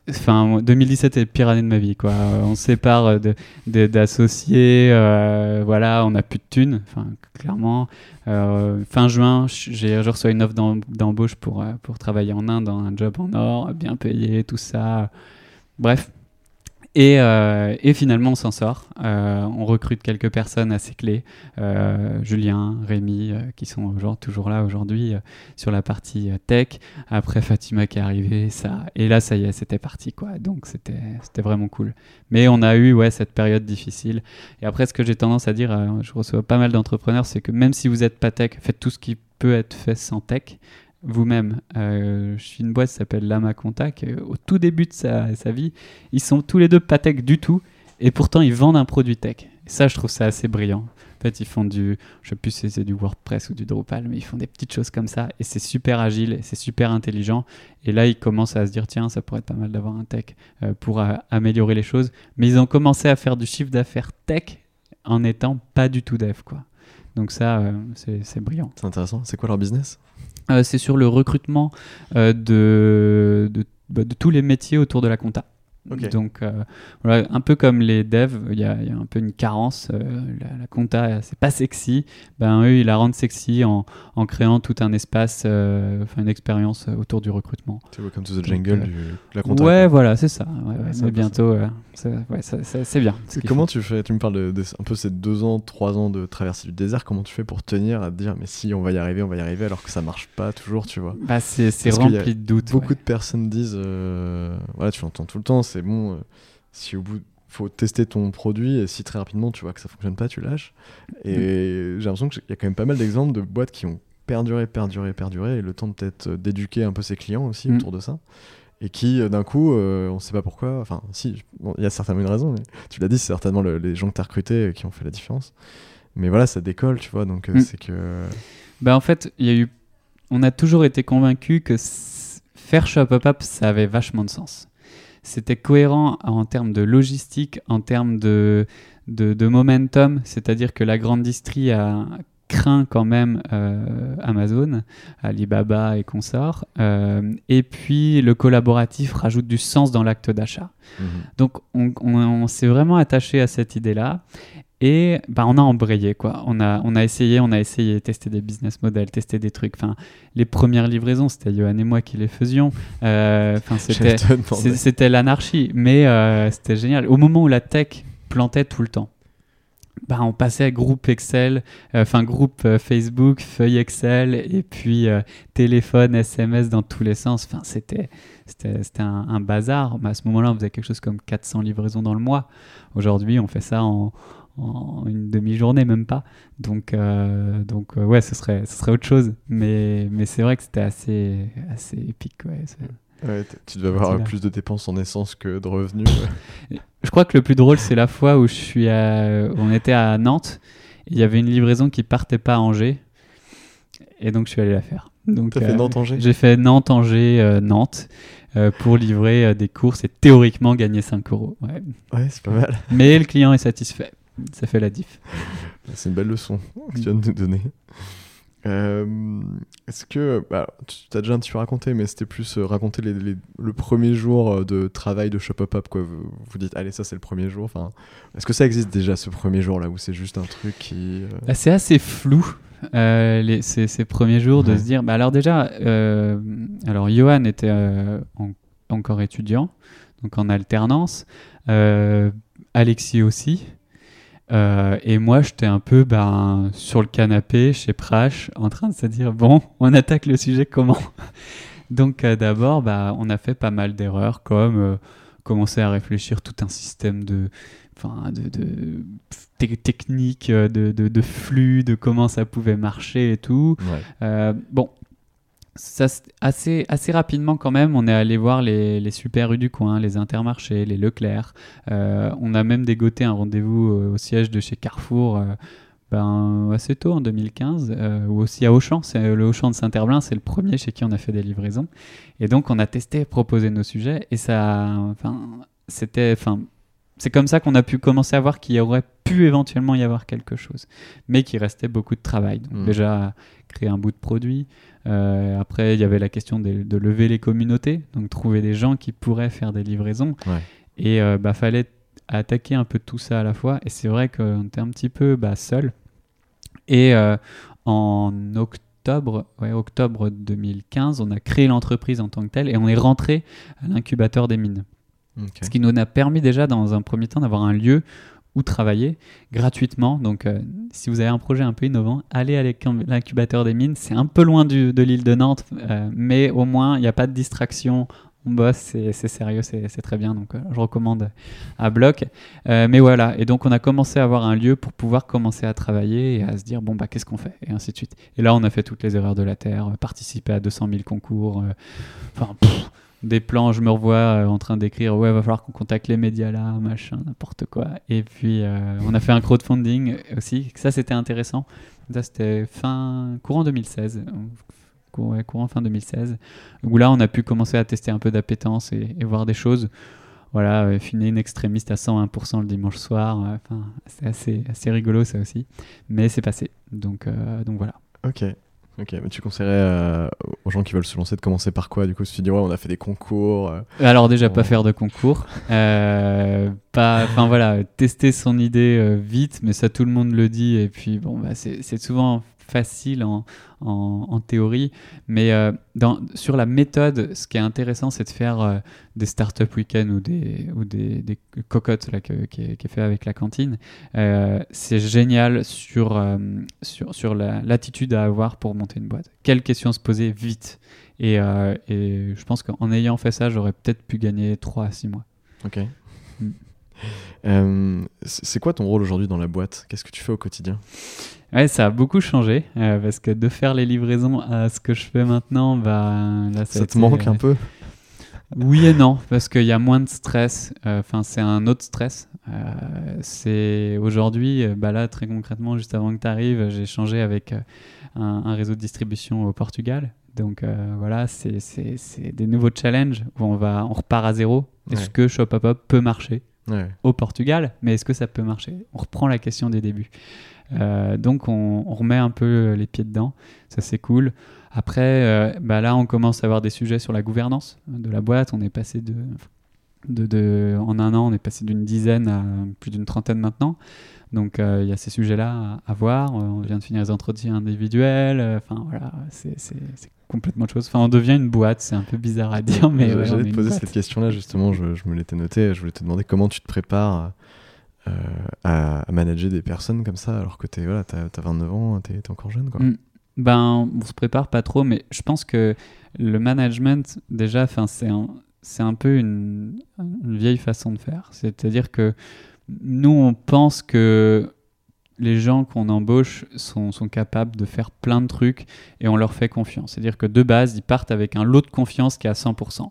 Enfin, moi, 2017 est la pire année de ma vie. Euh, On se sépare de- de- d'associés, euh, voilà, on n'a plus de thunes, enfin, clairement. Euh, fin juin, j'ai je reçois une offre d'em- d'embauche pour, euh, pour travailler en Inde, dans un job en or, bien payé, tout ça. Bref. Et, euh, et finalement, on s'en sort. Euh, on recrute quelques personnes assez clés. Euh, Julien, Rémi, euh, qui sont genre, toujours là aujourd'hui euh, sur la partie euh, tech. Après, Fatima qui est arrivée. Ça... Et là, ça y est, c'était parti. Quoi. Donc, c'était vraiment cool. Mais on a eu ouais, cette période difficile. Et après, ce que j'ai tendance à dire, je reçois pas mal d'entrepreneurs, c'est que même si vous n'êtes pas tech, faites tout ce qui peut être fait sans tech vous-même. Euh, je suis une boîte qui s'appelle Lama Contact. Euh, Au tout début de sa, vie, ils sont tous les deux pas tech du tout, et pourtant ils vendent un produit tech. Et ça, je trouve ça assez brillant. En fait, ils font du, je sais plus si c'est du WordPress ou du Drupal, mais ils font des petites choses comme ça, et c'est super agile, c'est super intelligent. Et là, ils commencent à se dire, tiens, ça pourrait être pas mal d'avoir un tech euh, pour améliorer les choses. Mais ils ont commencé à faire du chiffre d'affaires tech en étant pas du tout dev, quoi. Donc ça, euh, c'est c'est brillant. C'est intéressant. C'est quoi leur business? Euh, c'est sur le recrutement euh, de, de, bah, de tous les métiers autour de la compta. Donc, euh, voilà, un peu comme les devs, il y, a il y a un peu une carence. euh, la, la compta, c'est pas sexy. Ben, eux, ils la rendent sexy en, en créant tout un espace, euh, enfin une expérience euh, autour du recrutement. C'est Welcome to the Donc, Jungle euh, du, de la compta. ouais, voilà, c'est ça. Ouais, c'est bientôt, euh, ça- ouais, c'est bien. Comment tu fais Tu me parles de, de- un peu ces deux ans, trois ans de traversée du désert. Comment tu fais pour tenir à te dire mais si on va y arriver, on va y arriver alors que ça marche pas toujours, tu vois? Bah, c'est c'est rempli de doutes. Beaucoup ouais. de personnes disent, euh, voilà, tu l'entends tout le temps, c'est bon. euh, si au bout, faut tester ton produit et si très rapidement tu vois que ça fonctionne pas, tu lâches. Et Mm. j'ai l'impression qu'il y a quand même pas mal d'exemples de boîtes qui ont perduré, perduré, perduré, et le temps de peut-être euh, d'éduquer un peu ses clients aussi Mm. autour de ça. Et qui, euh, d'un coup, euh, on sait pas pourquoi, enfin, si, bon, il y a certainement une raison, mais tu l'as dit, c'est certainement le- les gens que tu as recrutés qui ont fait la différence. Mais voilà, ça décolle, tu vois, donc euh, Mm. c'est que. Bah en fait, il y a eu, on a toujours été convaincus que faire Shop Up Up, ça avait vachement de sens. C'était cohérent en termes de logistique, en termes de, de, de momentum, c'est-à-dire que la grande distrie a craint quand même euh, Amazon, Alibaba et consorts, Euh, et puis le collaboratif rajoute du sens dans l'acte d'achat. Mhm. Donc on, on- on s'est vraiment attaché à cette idée-là et bah, on a embrayé quoi. On a, on a essayé, on a essayé, tester des business models, tester des trucs. Enfin, les premières livraisons, c'était Johan et moi qui les faisions. Euh, Enfin, c'était, l'anarchie, mais euh, c'était génial. Au moment où la tech plantait tout le temps. Bah, on passait à groupe Excel, euh, enfin groupe euh, Facebook, feuille Excel, et puis euh, téléphone, SMS dans tous les sens. Enfin, c'était, c'était, c'était un, un bazar. Mais à ce moment-là, on faisait quelque chose comme 400 livraisons dans le mois. Aujourd'hui, on fait ça en, en une demi-journée, même pas. Donc, euh, donc euh, ouais, ce serait, ce serait autre chose. Mais, mais c'est vrai que c'était assez, assez épique. Ouais. Tu devais avoir plus de dépenses en essence que de revenus. ouais. Je crois que le plus drôle, c'est la fois où je suis à- on était à Nantes. Il y avait une livraison qui partait pas à Angers. Et donc, je suis allé la faire. Donc, T'as fait euh, Nantes-Angers? J'ai fait Nantes-Angers-Nantes pour livrer euh, des courses et théoriquement gagner 5 euros. Ouais. Ouais, c'est pas mal. Mais le client est satisfait. Ça fait la diff. C'est une belle leçon que tu viens de nous donner. Euh, Est-ce que. Bah, tu as déjà un petit peu raconté, mais c'était plus euh, raconter les- les- le premier jour euh, de travail de Shop Up Up. Quoi. Vous, vous dites, allez, ça c'est le premier jour. Enfin, Est-ce que ça existe déjà ce premier jour là où c'est juste un truc qui. euh, Bah, c'est assez flou les, ces, ces premiers jours de se dire. Bah, alors déjà, alors Johan était en- encore étudiant, donc en alternance. Alexis aussi. Euh, et moi, j'étais un peu ben, sur le canapé chez Prash, en train de se dire bon, on attaque le sujet comment? Donc euh, d'abord, bah, on a fait pas mal d'erreurs, comme euh, commencer à réfléchir tout un système de, de, de te- techniques, euh, de, de, de flux, de comment ça pouvait marcher et tout. Ouais. Bon, ça, assez, assez rapidement quand même, on est allé voir les, les super rues du coin, les intermarchés, les Leclerc. Euh, on a même dégoté un rendez-vous euh, au siège de chez Carrefour. euh, ben, assez tôt en 2015, euh, ou aussi à Auchan, c'est le Auchan de Saint-Herblain, c'est le premier chez qui on a fait des livraisons. Et donc on a testé, proposé nos sujets, et ça, enfin, c'était, enfin, c'est comme ça qu'on a pu commencer à voir qu'il y aurait pu éventuellement y avoir quelque chose, mais qu'il restait beaucoup de travail. Donc Mm. déjà créer un bout de produit. Euh, après, il y avait la question de, de lever les communautés, donc trouver des gens qui pourraient faire des livraisons. Ouais. Et euh, bah, fallait attaquer un peu tout ça à la fois. Et c'est vrai qu'on était un petit peu bah, seul. Et euh, en octobre, ouais, octobre 2015, on a créé l'entreprise en tant que telle et on est rentré à l'incubateur des mines. Ce qui nous a permis déjà, dans un premier temps, d'avoir un lieu où travailler gratuitement. Donc, euh, si vous avez un projet un peu innovant, allez à l'incubateur des mines. C'est un peu loin du- de l'île de Nantes, euh, mais au moins, il n'y a pas de distraction. On bosse, c'est sérieux, c'est très bien. Donc, euh, je recommande à bloc. Mais voilà. Et donc, on a commencé à avoir un lieu pour pouvoir commencer à travailler et à se dire, bon, bah, qu'est-ce qu'on fait? Et ainsi de suite. Et là, on a fait toutes les erreurs de la Terre, participer à 200 000 concours. Enfin, des plans, je me revois euh, en train d'écrire ouais, va falloir qu'on contacte les médias là, machin, n'importe quoi. Et puis euh, on a fait un crowdfunding aussi. Ça c'était intéressant. Ça c'était fin courant 2016. euh, cour- ouais, courant fin 2016 où là on a pu commencer à tester un peu d'appétence et, voir des choses voilà, euh, une extrémiste à 101% le dimanche soir. euh, Enfin, c'est assez, assez rigolo ça aussi. Mais c'est passé. Donc, donc voilà. Ok. Ok, mais tu conseillerais euh, aux gens qui veulent se lancer de commencer par quoi Du coup, si tu dis, ouais, on a fait des concours. euh, Alors déjà, pas faire de concours. Euh, pas, enfin voilà, tester son idée vite, mais ça tout le monde le dit. Et puis bon, bah, c'est souvent facile en, en, en théorie, mais euh, dans, sur la méthode, ce qui est intéressant, c'est de faire euh, des startup week-ends ou des, ou des, des cocottes là, que- qui, est, qui est fait avec la cantine. Euh, c'est génial sur, euh, sur, sur la- l'attitude à avoir pour monter une boîte. Quelles questions se poser vite et, et je pense qu'en ayant fait ça, j'aurais peut-être pu gagner 3 à 6 mois. Ok. Mm. C'est quoi ton rôle aujourd'hui dans la boîte? Qu'est-ce que tu fais au quotidien? Ouais, ça a beaucoup changé euh, parce que de faire les livraisons à ce que je fais maintenant, bah, là, Ça, te manque un peu? Oui et non, parce qu'il y a moins de stress. Euh, Enfin, c'est un autre stress. Euh, c'est aujourd'hui, euh, bah là, très concrètement, juste avant que tu arrives, j'ai échangé avec euh, un, un réseau de distribution au Portugal. Donc euh, voilà, c'est des nouveaux challenges où on, va, on repart à zéro. Est-ce Ouais. que Shop Up Up peut marcher Ouais. au Portugal, mais est-ce que ça peut marcher? On reprend la question des débuts. Euh, donc on, on remet un peu les pieds dedans, ça c'est cool. Après, euh, bah là on commence à avoir des sujets sur la gouvernance de la boîte. On est passé de, de, de- en un an, on est passé d'une dizaine à plus d'une trentaine maintenant. Donc euh, il y a ces sujets-là à, à voir. Euh, On vient de finir les entretiens individuels. Euh, Enfin voilà, c'est complètement autre chose. Enfin on devient une boîte, c'est un peu bizarre à dire, mais J'allais ouais, te poser cette question-là, justement, je, je me l'étais noté. Je voulais te demander comment tu te prépares euh, à, à manager des personnes comme ça, alors que tu voilà, as, 29 ans, tu es, encore jeune. Quoi. Mm. Ben, on se prépare pas trop, mais je pense que le management, déjà, c'est un, c'est un peu une, une vieille façon de faire. C'est-à-dire que nous, on pense que les gens qu'on embauche sont, capables de faire plein de trucs et on leur fait confiance. C'est-à-dire que de base, ils partent avec un lot de confiance qui est à 100%.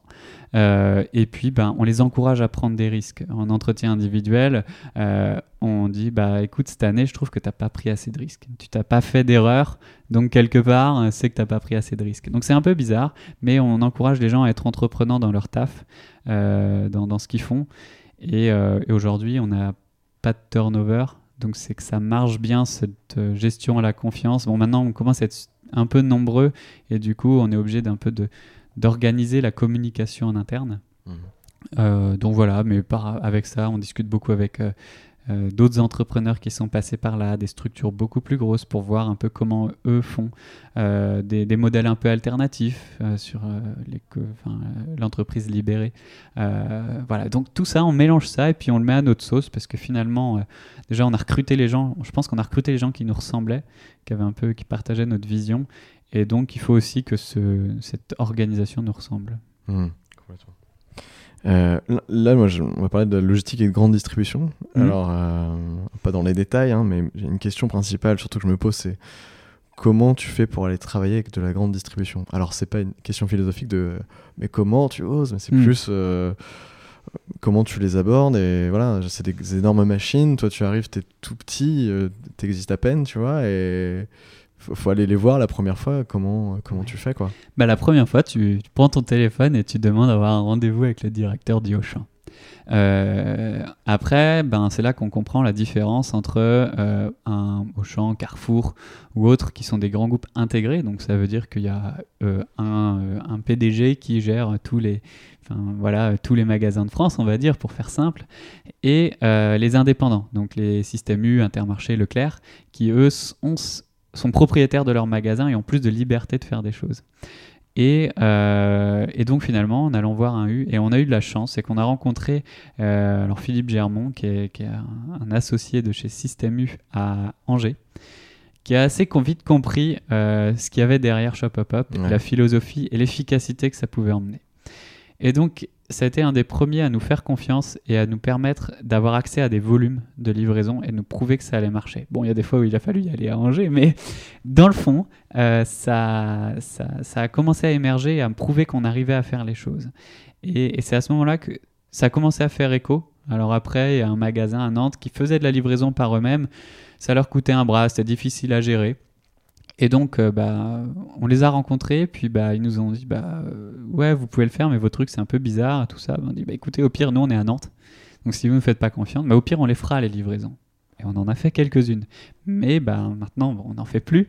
Euh, et puis, ben, on les encourage à prendre des risques. En entretien individuel, euh, on dit bah écoute cette année je trouve que tu n'as pas pris assez de risques tu t'as pas fait d'erreur donc quelque part euh, c'est que tu n'as pas pris assez de risques donc c'est un peu bizarre mais on encourage les gens à être entreprenants dans leur taf dans, ce qu'ils font et, et aujourd'hui on n'a pas de turnover donc c'est que ça marche bien cette euh, gestion à la confiance bon maintenant on commence à être un peu nombreux et du coup on est obligé d'un peu de d'organiser la communication en interne Mhm. euh, donc voilà, mais par, avec ça, on discute beaucoup avec euh, euh, d'autres entrepreneurs qui sont passés par là, des structures beaucoup plus grosses pour voir un peu comment eux font, euh, des, des modèles un peu alternatifs euh, sur l'entreprise libérée. Euh, voilà, donc tout ça, on mélange ça et puis on le met à notre sauce parce que finalement, euh, déjà, on a recruté les gens, je pense qu'on a recruté les gens qui nous ressemblaient, qui avaient un peu, qui partageaient notre vision. Et donc, il faut aussi que ce, cette organisation nous ressemble. Mhm. Complètement. Euh, là- moi, je- on va parler de logistique et de grande distribution. Mhm. Alors, euh, pas dans les détails, hein, mais j'ai une question principale, surtout que je me pose, c'est comment tu fais pour aller travailler avec de la grande distribution? Alors, c'est pas une question philosophique de mais comment tu oses, mais c'est Mhm. plus euh, comment tu les abordes. Et voilà, c'est des, des énormes machines. Toi, tu arrives, t'es tout petit, t'existes à peine, tu vois, et faut, faut aller les voir la première fois. Comment, comment tu fais, quoi Bah, la première fois, tu, prends ton téléphone et tu demandes d'avoir un rendez-vous avec le directeur du Auchan. Euh, après, ben, c'est là qu'on comprend la différence entre euh, un Auchan, Carrefour ou autres qui sont des grands groupes intégrés. Donc ça veut dire qu'il y a euh, un, un PDG qui gère tous les, voilà, tous les magasins de France, on va dire, pour faire simple, et les indépendants, donc les systèmes U, Intermarché, Leclerc, qui eux ont- sont propriétaires de leurs magasins et ont plus de liberté de faire des choses. Et, euh, et donc finalement, en allant voir un U, et on a eu de la chance, c'est qu'on a rencontré euh, alors Philippe Germont, qui est, qui est un, un associé de chez Système U à Angers, qui a assez vite compris euh, ce qu'il y avait derrière Shop Up Up, Ouais. la philosophie et l'efficacité que ça pouvait emmener. Et donc, ça a été un des premiers à nous faire confiance et à nous permettre d'avoir accès à des volumes de livraison et de nous prouver que ça allait marcher. Bon, il y a des fois où il a fallu y aller à Angers, mais dans le fond, euh, ça, a commencé à émerger et à me prouver qu'on arrivait à faire les choses. Et, et c'est à ce moment-là que ça a commencé à faire écho. Alors après, il y a un magasin à Nantes qui faisait de la livraison par eux-mêmes. Ça leur coûtait un bras, c'était difficile à gérer. Et donc, euh, bah, on les a rencontrés, puis bah, ils nous ont dit bah, euh, Ouais, vous pouvez le faire, mais votre truc c'est un peu bizarre, tout ça. on dit bah, Écoutez, au pire, nous on est à Nantes, donc si vous ne faites pas confiance, bah, au pire, on les fera les livraisons. Et on en a fait quelques-unes. Mais bah, maintenant, on n'en fait plus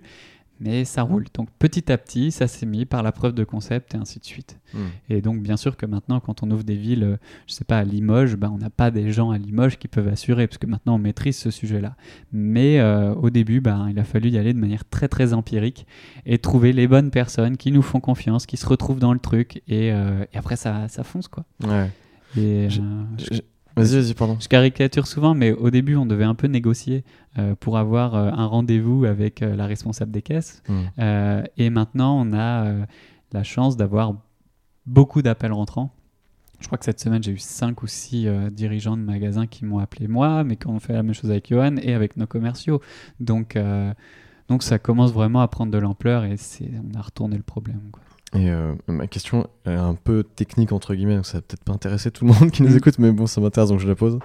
mais ça roule. Donc petit à petit, ça s'est mis par la preuve de concept et ainsi de suite. Hmm. Et donc bien sûr que maintenant, quand on ouvre des villes, euh, je sais pas, à Limoges, ben, on n'a pas des gens à Limoges qui peuvent assurer, parce que maintenant on maîtrise ce sujet-là. Mais euh, au début, ben, il a fallu y aller de manière très très empirique et trouver les bonnes personnes qui nous font confiance, qui se retrouvent dans le truc, et, euh, et après ça, ça fonce quoi. Ouais. Et, Vas-y, vas-y, pardon. je caricature souvent, mais au début, on devait un peu négocier euh, pour avoir euh, un rendez-vous avec euh, la responsable des caisses. Hmm. Et maintenant, on a la chance d'avoir beaucoup d'appels rentrants. Je crois que cette semaine, j'ai eu 5 ou 6 dirigeants de magasins qui m'ont appelé moi, mais qui ont fait la même chose avec Johan et avec nos commerciaux. Donc, donc ça commence vraiment à prendre de l'ampleur et on a retourné le problème. quoi. Et euh, ma question est un peu technique, entre guillemets, donc ça va peut-être pas intéresser tout le monde qui nous Mm. écoute, mais bon, ça m'intéresse donc je la pose.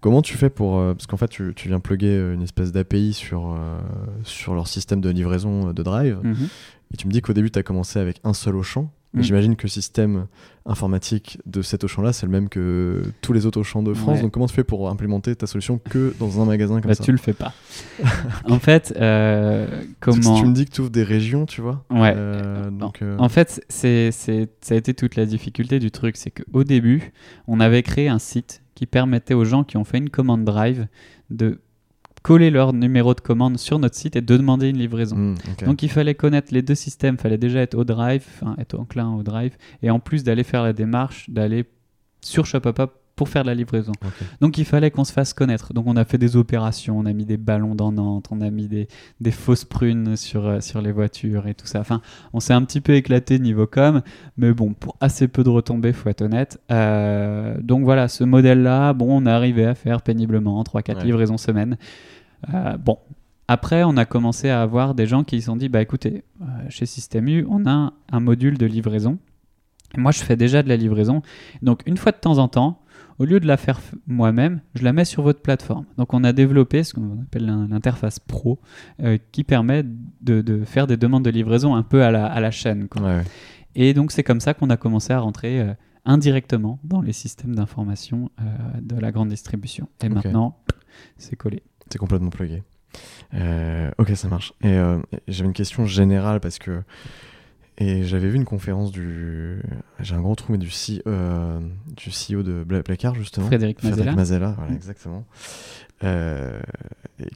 Comment tu fais pour. euh, parce qu'en fait, tu, tu viens plugger euh, une espèce d'API sur, euh, sur leur système de livraison de Drive, Mhm. et tu me dis qu'au début, tu as commencé avec un seul Auchan. Mais Mm. j'imagine que le système informatique de cet Auchan-là, c'est le même que tous les autres Auchan de France. Ouais. Donc, comment tu fais pour implémenter ta solution que dans un magasin comme Bah, ça tu le fais pas. en fait, euh, comment. si tu me dis que tu ouvres des régions, tu vois. Ouais. euh, donc, euh, En fait, c'est, c'est, ça a été toute la difficulté du truc. C'est qu'au début, on avait créé un site qui permettait aux gens qui ont fait une commande Drive de coller leur numéro de commande sur notre site et de demander une livraison. hmm. Donc il fallait connaître les deux systèmes, il fallait déjà être au Drive, être enclin au Drive, et en plus d'aller faire la démarche, d'aller sur Shopapop pour faire la livraison. Donc il fallait qu'on se fasse connaître. Donc on a fait des opérations, on a mis des ballons dans Nantes, on a mis des, des fausses prunes sur, euh, sur les voitures et tout ça. Enfin, on s'est un petit peu éclaté niveau com, mais bon, pour assez peu de retombées, faut être honnête. Euh, donc voilà, ce modèle-là, bon, on est arrivé à faire péniblement 3-4 Ouais. livraisons semaine. Euh, bon. Après, on a commencé à avoir des gens qui se sont dit, bah écoutez, euh, chez Système U, on a un module de livraison. Moi, je fais déjà de la livraison. Donc, une fois de temps en temps, au lieu de la faire moi-même, je la mets sur votre plateforme. Donc on a développé ce qu'on appelle l'in- l'interface pro euh, qui permet de, de faire des demandes de livraison un peu à la, à la chaîne. quoi. Ouais, ouais. Et donc c'est comme ça qu'on a commencé à rentrer euh, indirectement dans les systèmes d'information euh, de la grande distribution. Et maintenant, c'est collé. T'es complètement plugué. Ok, ça marche. Et j'avais une question générale parce que. Et j'avais vu une conférence du. J'ai un gros trou, mais du, C- euh, du CEO de Bla- Blacard, justement. Frédéric Mazella. Mazella, voilà, Mm. exactement. Euh,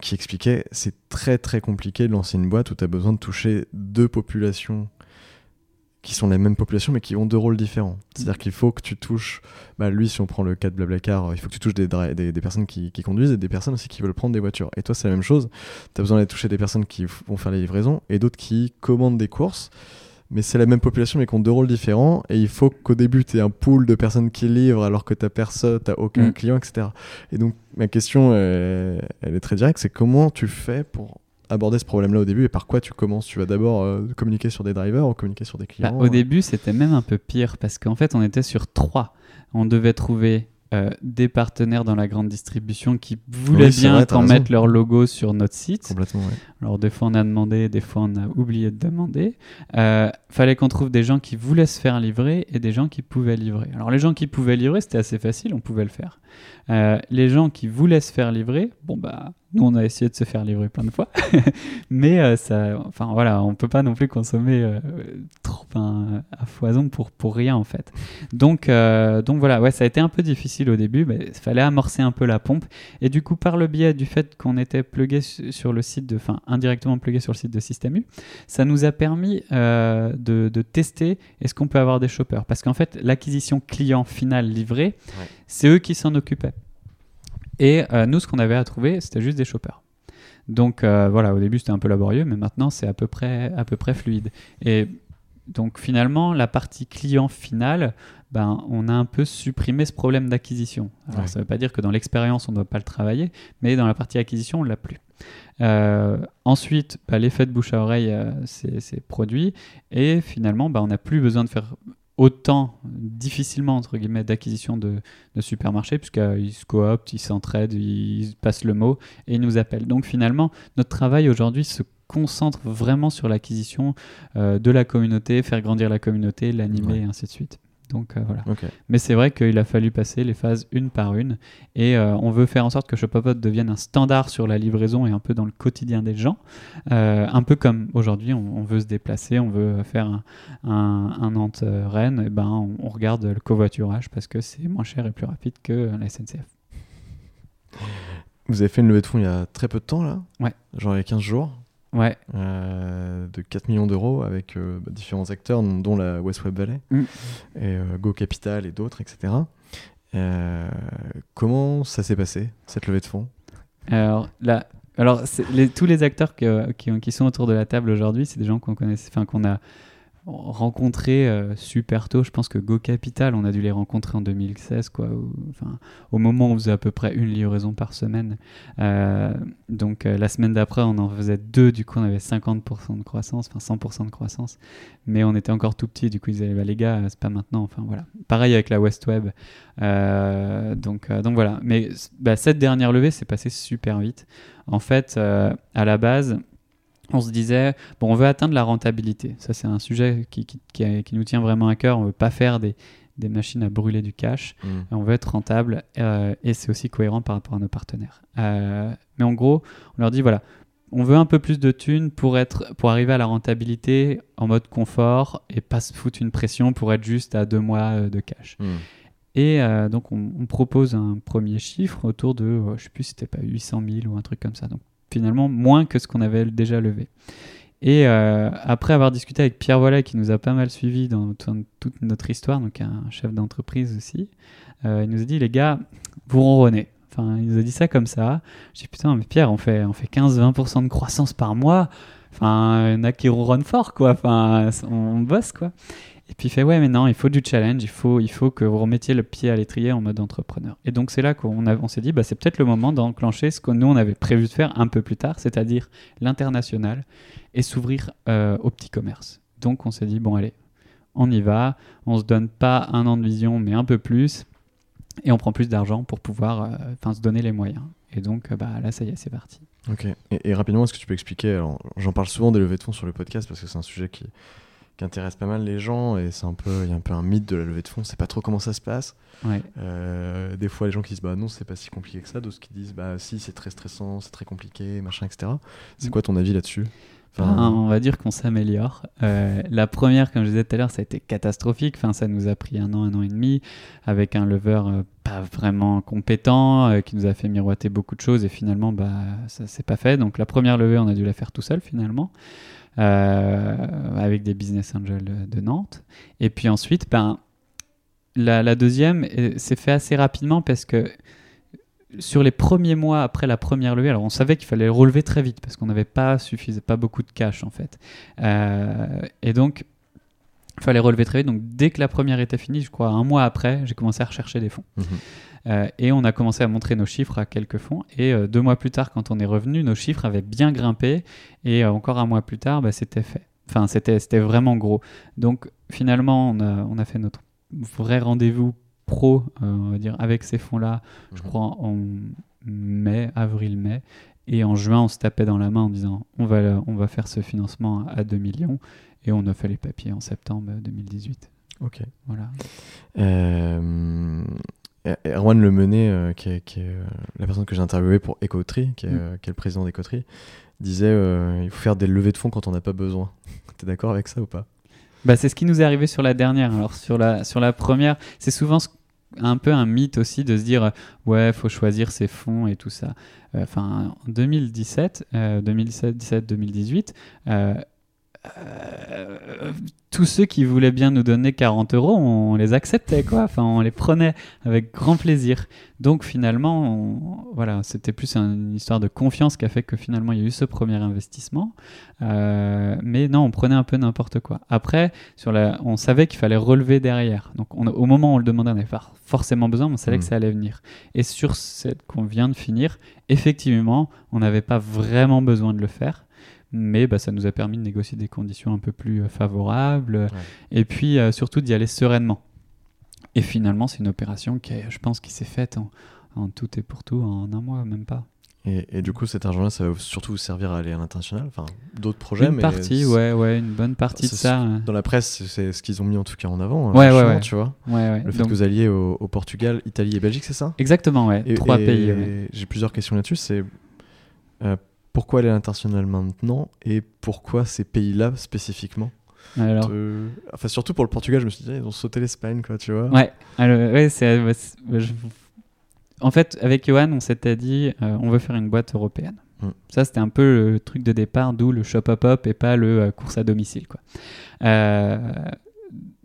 qui expliquait c'est très très compliqué de lancer une boîte où tu as besoin de toucher deux populations qui sont les mêmes populations mais qui ont deux rôles différents. C'est-à-dire qu'il faut que tu touches, bah, lui si on prend le cas de Blablacar, il faut que tu touches des, des, des personnes qui, qui conduisent et des personnes aussi qui veulent prendre des voitures. Et toi c'est la même chose, tu as besoin d'aller toucher des personnes qui vont faire les livraisons et d'autres qui commandent des courses. Mais c'est la même population mais qui ont deux rôles différents et il faut qu'au début tu aies un pool de personnes qui livrent alors que tu personne, t'as aucun Mm. client, etc. Et donc ma question euh, elle est très directe, c'est comment tu fais pour aborder ce problème-là au début et par quoi tu commences? Tu vas d'abord euh, communiquer sur des drivers ou communiquer sur des Bah, clients? au début, c'était même un peu pire parce qu'en fait, on était sur trois. On devait trouver euh, des partenaires dans la grande distribution qui voulaient Oui, bien qu'on mette leur logo sur notre site. Complètement, ouais. Alors des fois on a demandé, des fois on a oublié de demander. Euh, fallait qu'on trouve des gens qui voulaient se faire livrer et des gens qui pouvaient livrer. Alors les gens qui pouvaient livrer, c'était assez facile, on pouvait le faire. Euh, les gens qui voulaient se faire livrer, bon bah nous on a essayé de se faire livrer plein de fois, mais euh, ça, enfin voilà, on peut pas non plus consommer euh, trop, enfin, à foison pour pour rien en fait. Donc euh, donc voilà, ouais, ça a été un peu difficile au début, mais il fallait amorcer un peu la pompe. Et du coup, par le biais du fait qu'on était plugué su- sur le site de, enfin indirectement plugué sur le site de Système U, ça nous a permis de, de tester est-ce qu'on peut avoir des shoppers. Parce qu'en fait, l'acquisition client final livré, Ouais. c'est eux qui s'en Et euh, nous, ce qu'on avait à trouver, c'était juste des shoppers. Donc euh, voilà, au début c'était un peu laborieux, mais maintenant c'est à peu près à peu près fluide. Et donc finalement, la partie client final, ben, on a un peu supprimé ce problème d'acquisition. Alors Ouais. ça ne veut pas dire que dans l'expérience on ne doit pas le travailler, mais dans la partie acquisition on l'a plus. Euh, ensuite, bah, l'effet de bouche à oreille euh, c'est produit et finalement bah, on n'a plus besoin de faire autant difficilement entre guillemets d'acquisition de, de supermarchés puisqu'ils se cooptent, ils s'entraident, ils passent le mot et ils nous appellent. Donc finalement notre travail aujourd'hui se concentre vraiment sur l'acquisition euh, de la communauté, faire grandir la communauté, l'animer Ouais. et ainsi de suite. Donc euh, voilà. Mais c'est vrai qu'il a fallu passer les phases une par une et euh, on veut faire en sorte que Shopopot devienne un standard sur la livraison et un peu dans le quotidien des gens. Euh, un peu comme aujourd'hui, on, on veut se déplacer, on veut faire un, un, un Nantes-Rennes, et ben on, on regarde le covoiturage parce que c'est moins cher et plus rapide que la SNCF. Vous avez fait une levée de fonds il y a très peu de temps là? Ouais. Genre il y a 15 jours? Ouais, euh, de 4 millions d'euros avec euh, bah, différents acteurs, dont la West Web Valley Mm. et euh, Go Capital et d'autres, etc. Comment ça s'est passé, cette levée de fonds? Alors, là, alors les- tous les acteurs que- qui, qui sont autour de la table aujourd'hui, c'est des gens qu'on connaissait, enfin qu'on a rencontrés euh, super tôt. Je pense que Go Capital, on a dû les rencontrer en 2016, quoi. Enfin, au moment où on faisait à peu près une livraison par semaine. Euh, donc euh, la semaine d'après, on en faisait deux. Du coup, on avait 50% de croissance, enfin 100% de croissance. Mais on était encore tout petit. Du coup, ils disaient, bah, les gars, c'est pas maintenant. Enfin voilà. Pareil avec la West Web. Donc, donc voilà. Mais bah, cette dernière levée s'est passée super vite. En fait, à la base, on se disait, bon, on veut atteindre la rentabilité. Ça, c'est un sujet qui, qui, qui- qui nous tient vraiment à cœur. On veut pas faire des, des machines à brûler du cash. Mm. On veut être rentable euh, et c'est aussi cohérent par rapport à nos partenaires. Euh, mais en gros, on leur dit, voilà, on veut un peu plus de thunes pour, être, pour arriver à la rentabilité en mode confort et pas se foutre une pression pour être juste à deux mois euh, de cash. Mm. Et euh, donc, on, on propose un premier chiffre autour de, euh, je sais plus si c'était pas 800 000 ou un truc comme ça. Donc, finalement, moins que ce qu'on avait déjà levé. Et euh, après avoir discuté avec Pierre Volet, qui nous a pas mal suivi dans tout- toute notre histoire, donc un chef d'entreprise aussi, euh, il nous a dit, les gars, vous ronronnez. Enfin, il nous a dit ça comme ça. Je dis, putain, mais Pierre, on fait, on fait 15-20% de croissance par mois. Enfin, il y en a qui ronronnent fort, quoi. Enfin, on bosse, quoi. Et puis il fait ouais mais non il faut du challenge il faut il faut que vous remettiez le pied à l'étrier en mode entrepreneur. Et donc c'est là qu'on on s'est dit bah c'est peut-être le moment d'enclencher ce que nous on avait prévu de faire un peu plus tard c'est-à-dire l'international et s'ouvrir euh, au petit commerce. Donc on s'est dit bon allez on y va on se donne pas un an de vision mais un peu plus et on prend plus d'argent pour pouvoir euh, se donner les moyens. Et donc euh, bah là ça y est c'est parti. Ok. Et, rapidement, est-ce que tu peux expliquer J'en parle souvent des levées de fonds sur le podcast parce que c'est un sujet qui, qui intéresse pas mal les gens et c'est un peu, il y a un peu un mythe de la levée de fonds. C'est pas trop comment ça se passe. ouais Euh, des fois, les gens qui disent bah non, c'est pas si compliqué que ça. D'autres qui disent bah si, c'est très stressant, c'est très compliqué, machin, etc. C'est quoi ton avis là-dessus? Enfin, on va dire qu'on s'améliore. Euh, la première, comme je disais tout à l'heure, ça a été catastrophique. Enfin, ça nous a pris un an, un an et demi, avec un lever euh, pas vraiment compétent, euh, qui nous a fait miroiter beaucoup de choses, et finalement, bah, ça s'est pas fait. Donc la première levée, on a dû la faire tout seul finalement, avec des business angels de, Nantes. Et puis ensuite, ben, la, la deuxième euh, s'est fait assez rapidement parce que sur les premiers mois après la première levée, alors on savait qu'il fallait relever très vite parce qu'on n'avait pas suffisait pas beaucoup de cash en fait, Euh, et donc il fallait relever très vite. Donc dès que la première était finie, je crois un mois après, j'ai commencé à rechercher des fonds Mhm. Euh, et on a commencé à montrer nos chiffres à quelques fonds. Et euh, deux mois plus tard, quand on est revenu, nos chiffres avaient bien grimpé et euh, encore un mois plus tard, bah, c'était fait. Enfin, c'était vraiment gros. Donc finalement, on a, on a fait notre vrai rendez-vous pro, on va dire, avec ces fonds-là, je Mhm. crois en mai, avril-mai. Et en juin, on se tapait dans la main en disant on va, on va faire ce financement à 2 millions. Et on a fait les papiers en septembre 2018. Ok. Voilà. Euh, Erwan Lemenet, euh, qui est, qui est, euh, la personne que j'ai interviewée pour Ecotree, qui est, Mm. euh, qui est le président d'Ecotree, disait euh, il faut faire des levées de fonds quand on n'a pas besoin. T'es d'accord avec ça ou pas? Bah, c'est ce qui nous est arrivé sur la dernière. Alors sur la, sur la première, c'est souvent ce- un peu un mythe aussi de se dire ouais, faut choisir ses fonds et tout ça. Enfin, en 2017, euh, 2017, 17, 2018. Euh, tous ceux qui voulaient bien nous donner 40 euros, on les acceptait, quoi. Enfin, on les prenait avec grand plaisir. Donc, finalement, on- voilà, c'était plus une histoire de confiance qui a fait que finalement, il y a eu ce premier investissement. Euh, mais non, on prenait un peu n'importe quoi. Après, sur la, on savait qu'il fallait relever derrière. Donc, on, au moment où on le demandait, on n'avait pas forcément besoin, mais on savait Mm. que ça allait venir. Et sur cette qu'on vient de finir, effectivement, on n'avait pas vraiment besoin de le faire. Mais bah, ça nous a permis de négocier des conditions un peu plus euh, favorables. Et puis, euh, surtout, d'y aller sereinement. Et finalement, c'est une opération qui, je pense, qui s'est faite en, en tout et pour tout en un mois, même pas. Et, et du coup, cet argent-là, ça va surtout vous servir à aller à l'international Enfin, d'autres projets, Une mais. partie, ouais, ouais, une bonne partie de ça. Dans la presse, c'est- ce qu'ils ont mis en tout cas en avant. Ouais, euh, ouais, vachement, ouais. Tu vois Ouais, ouais. Le fait Donc- que vous alliez au, au Portugal, Italie et Belgique, c'est ça? Exactement, ouais. Et- Trois et pays. ouais. J'ai plusieurs questions là-dessus. C'est euh, pourquoi aller à l'international maintenant et pourquoi ces pays-là spécifiquement Alors, Te- Enfin, surtout pour le Portugal, je me suis dit, ils ont sauté l'Espagne, quoi, tu vois. Ouais, alors, ouais, c'est. je- En fait, avec Johan, on s'était dit, euh, on veut faire une boîte européenne. Mm. Ça, c'était un peu le truc de départ, d'où le shop up up et pas le euh, course à domicile, quoi. Euh,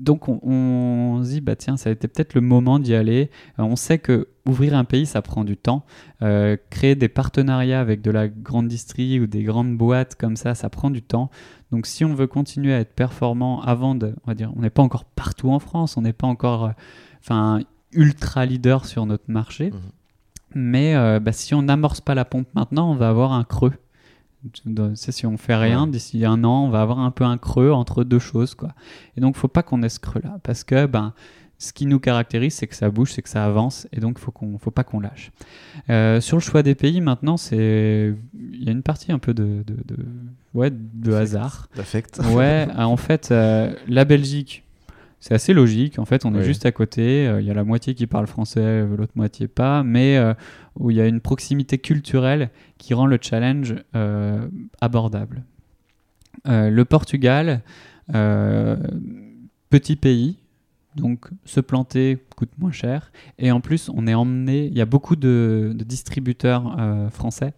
donc, on, on se dit, bah tiens, ça a été peut-être le moment d'y aller. Euh, on sait que ouvrir un pays, ça prend du temps. Euh, créer des partenariats avec de la grande distrie ou des grandes boîtes comme ça, ça prend du temps. Donc, si on veut continuer à être performant avant de, on va dire, on n'est pas encore partout en France, on n'est pas encore, euh, enfin, ultra leader sur notre marché. Mhm. Mais euh, bah, si on n'amorce pas la pompe maintenant, on va avoir un creux. Sais, si on fait rien, d'ici un an, on va avoir un peu un creux entre deux choses. Quoi. Et donc, faut pas qu'on ait ce creux-là. Parce que ben, ce qui nous caractérise, c'est que ça bouge, c'est que ça avance. Et donc, il faut qu'on faut pas qu'on lâche. Euh, sur le choix des pays, maintenant, c'est il y a une partie un peu de, de, de- ouais, de hasard. D'affect. Ouais, en fait, euh, la Belgique, c'est assez logique. En fait, on est juste à côté. euh, Il y a la moitié qui parle français, l'autre moitié pas. Mais euh, où il y a une proximité culturelle qui rend le challenge euh, abordable. Le Portugal, petit pays. Donc, se planter coûte moins cher. Et en plus, on est emmené. Il y a beaucoup de, de distributeurs français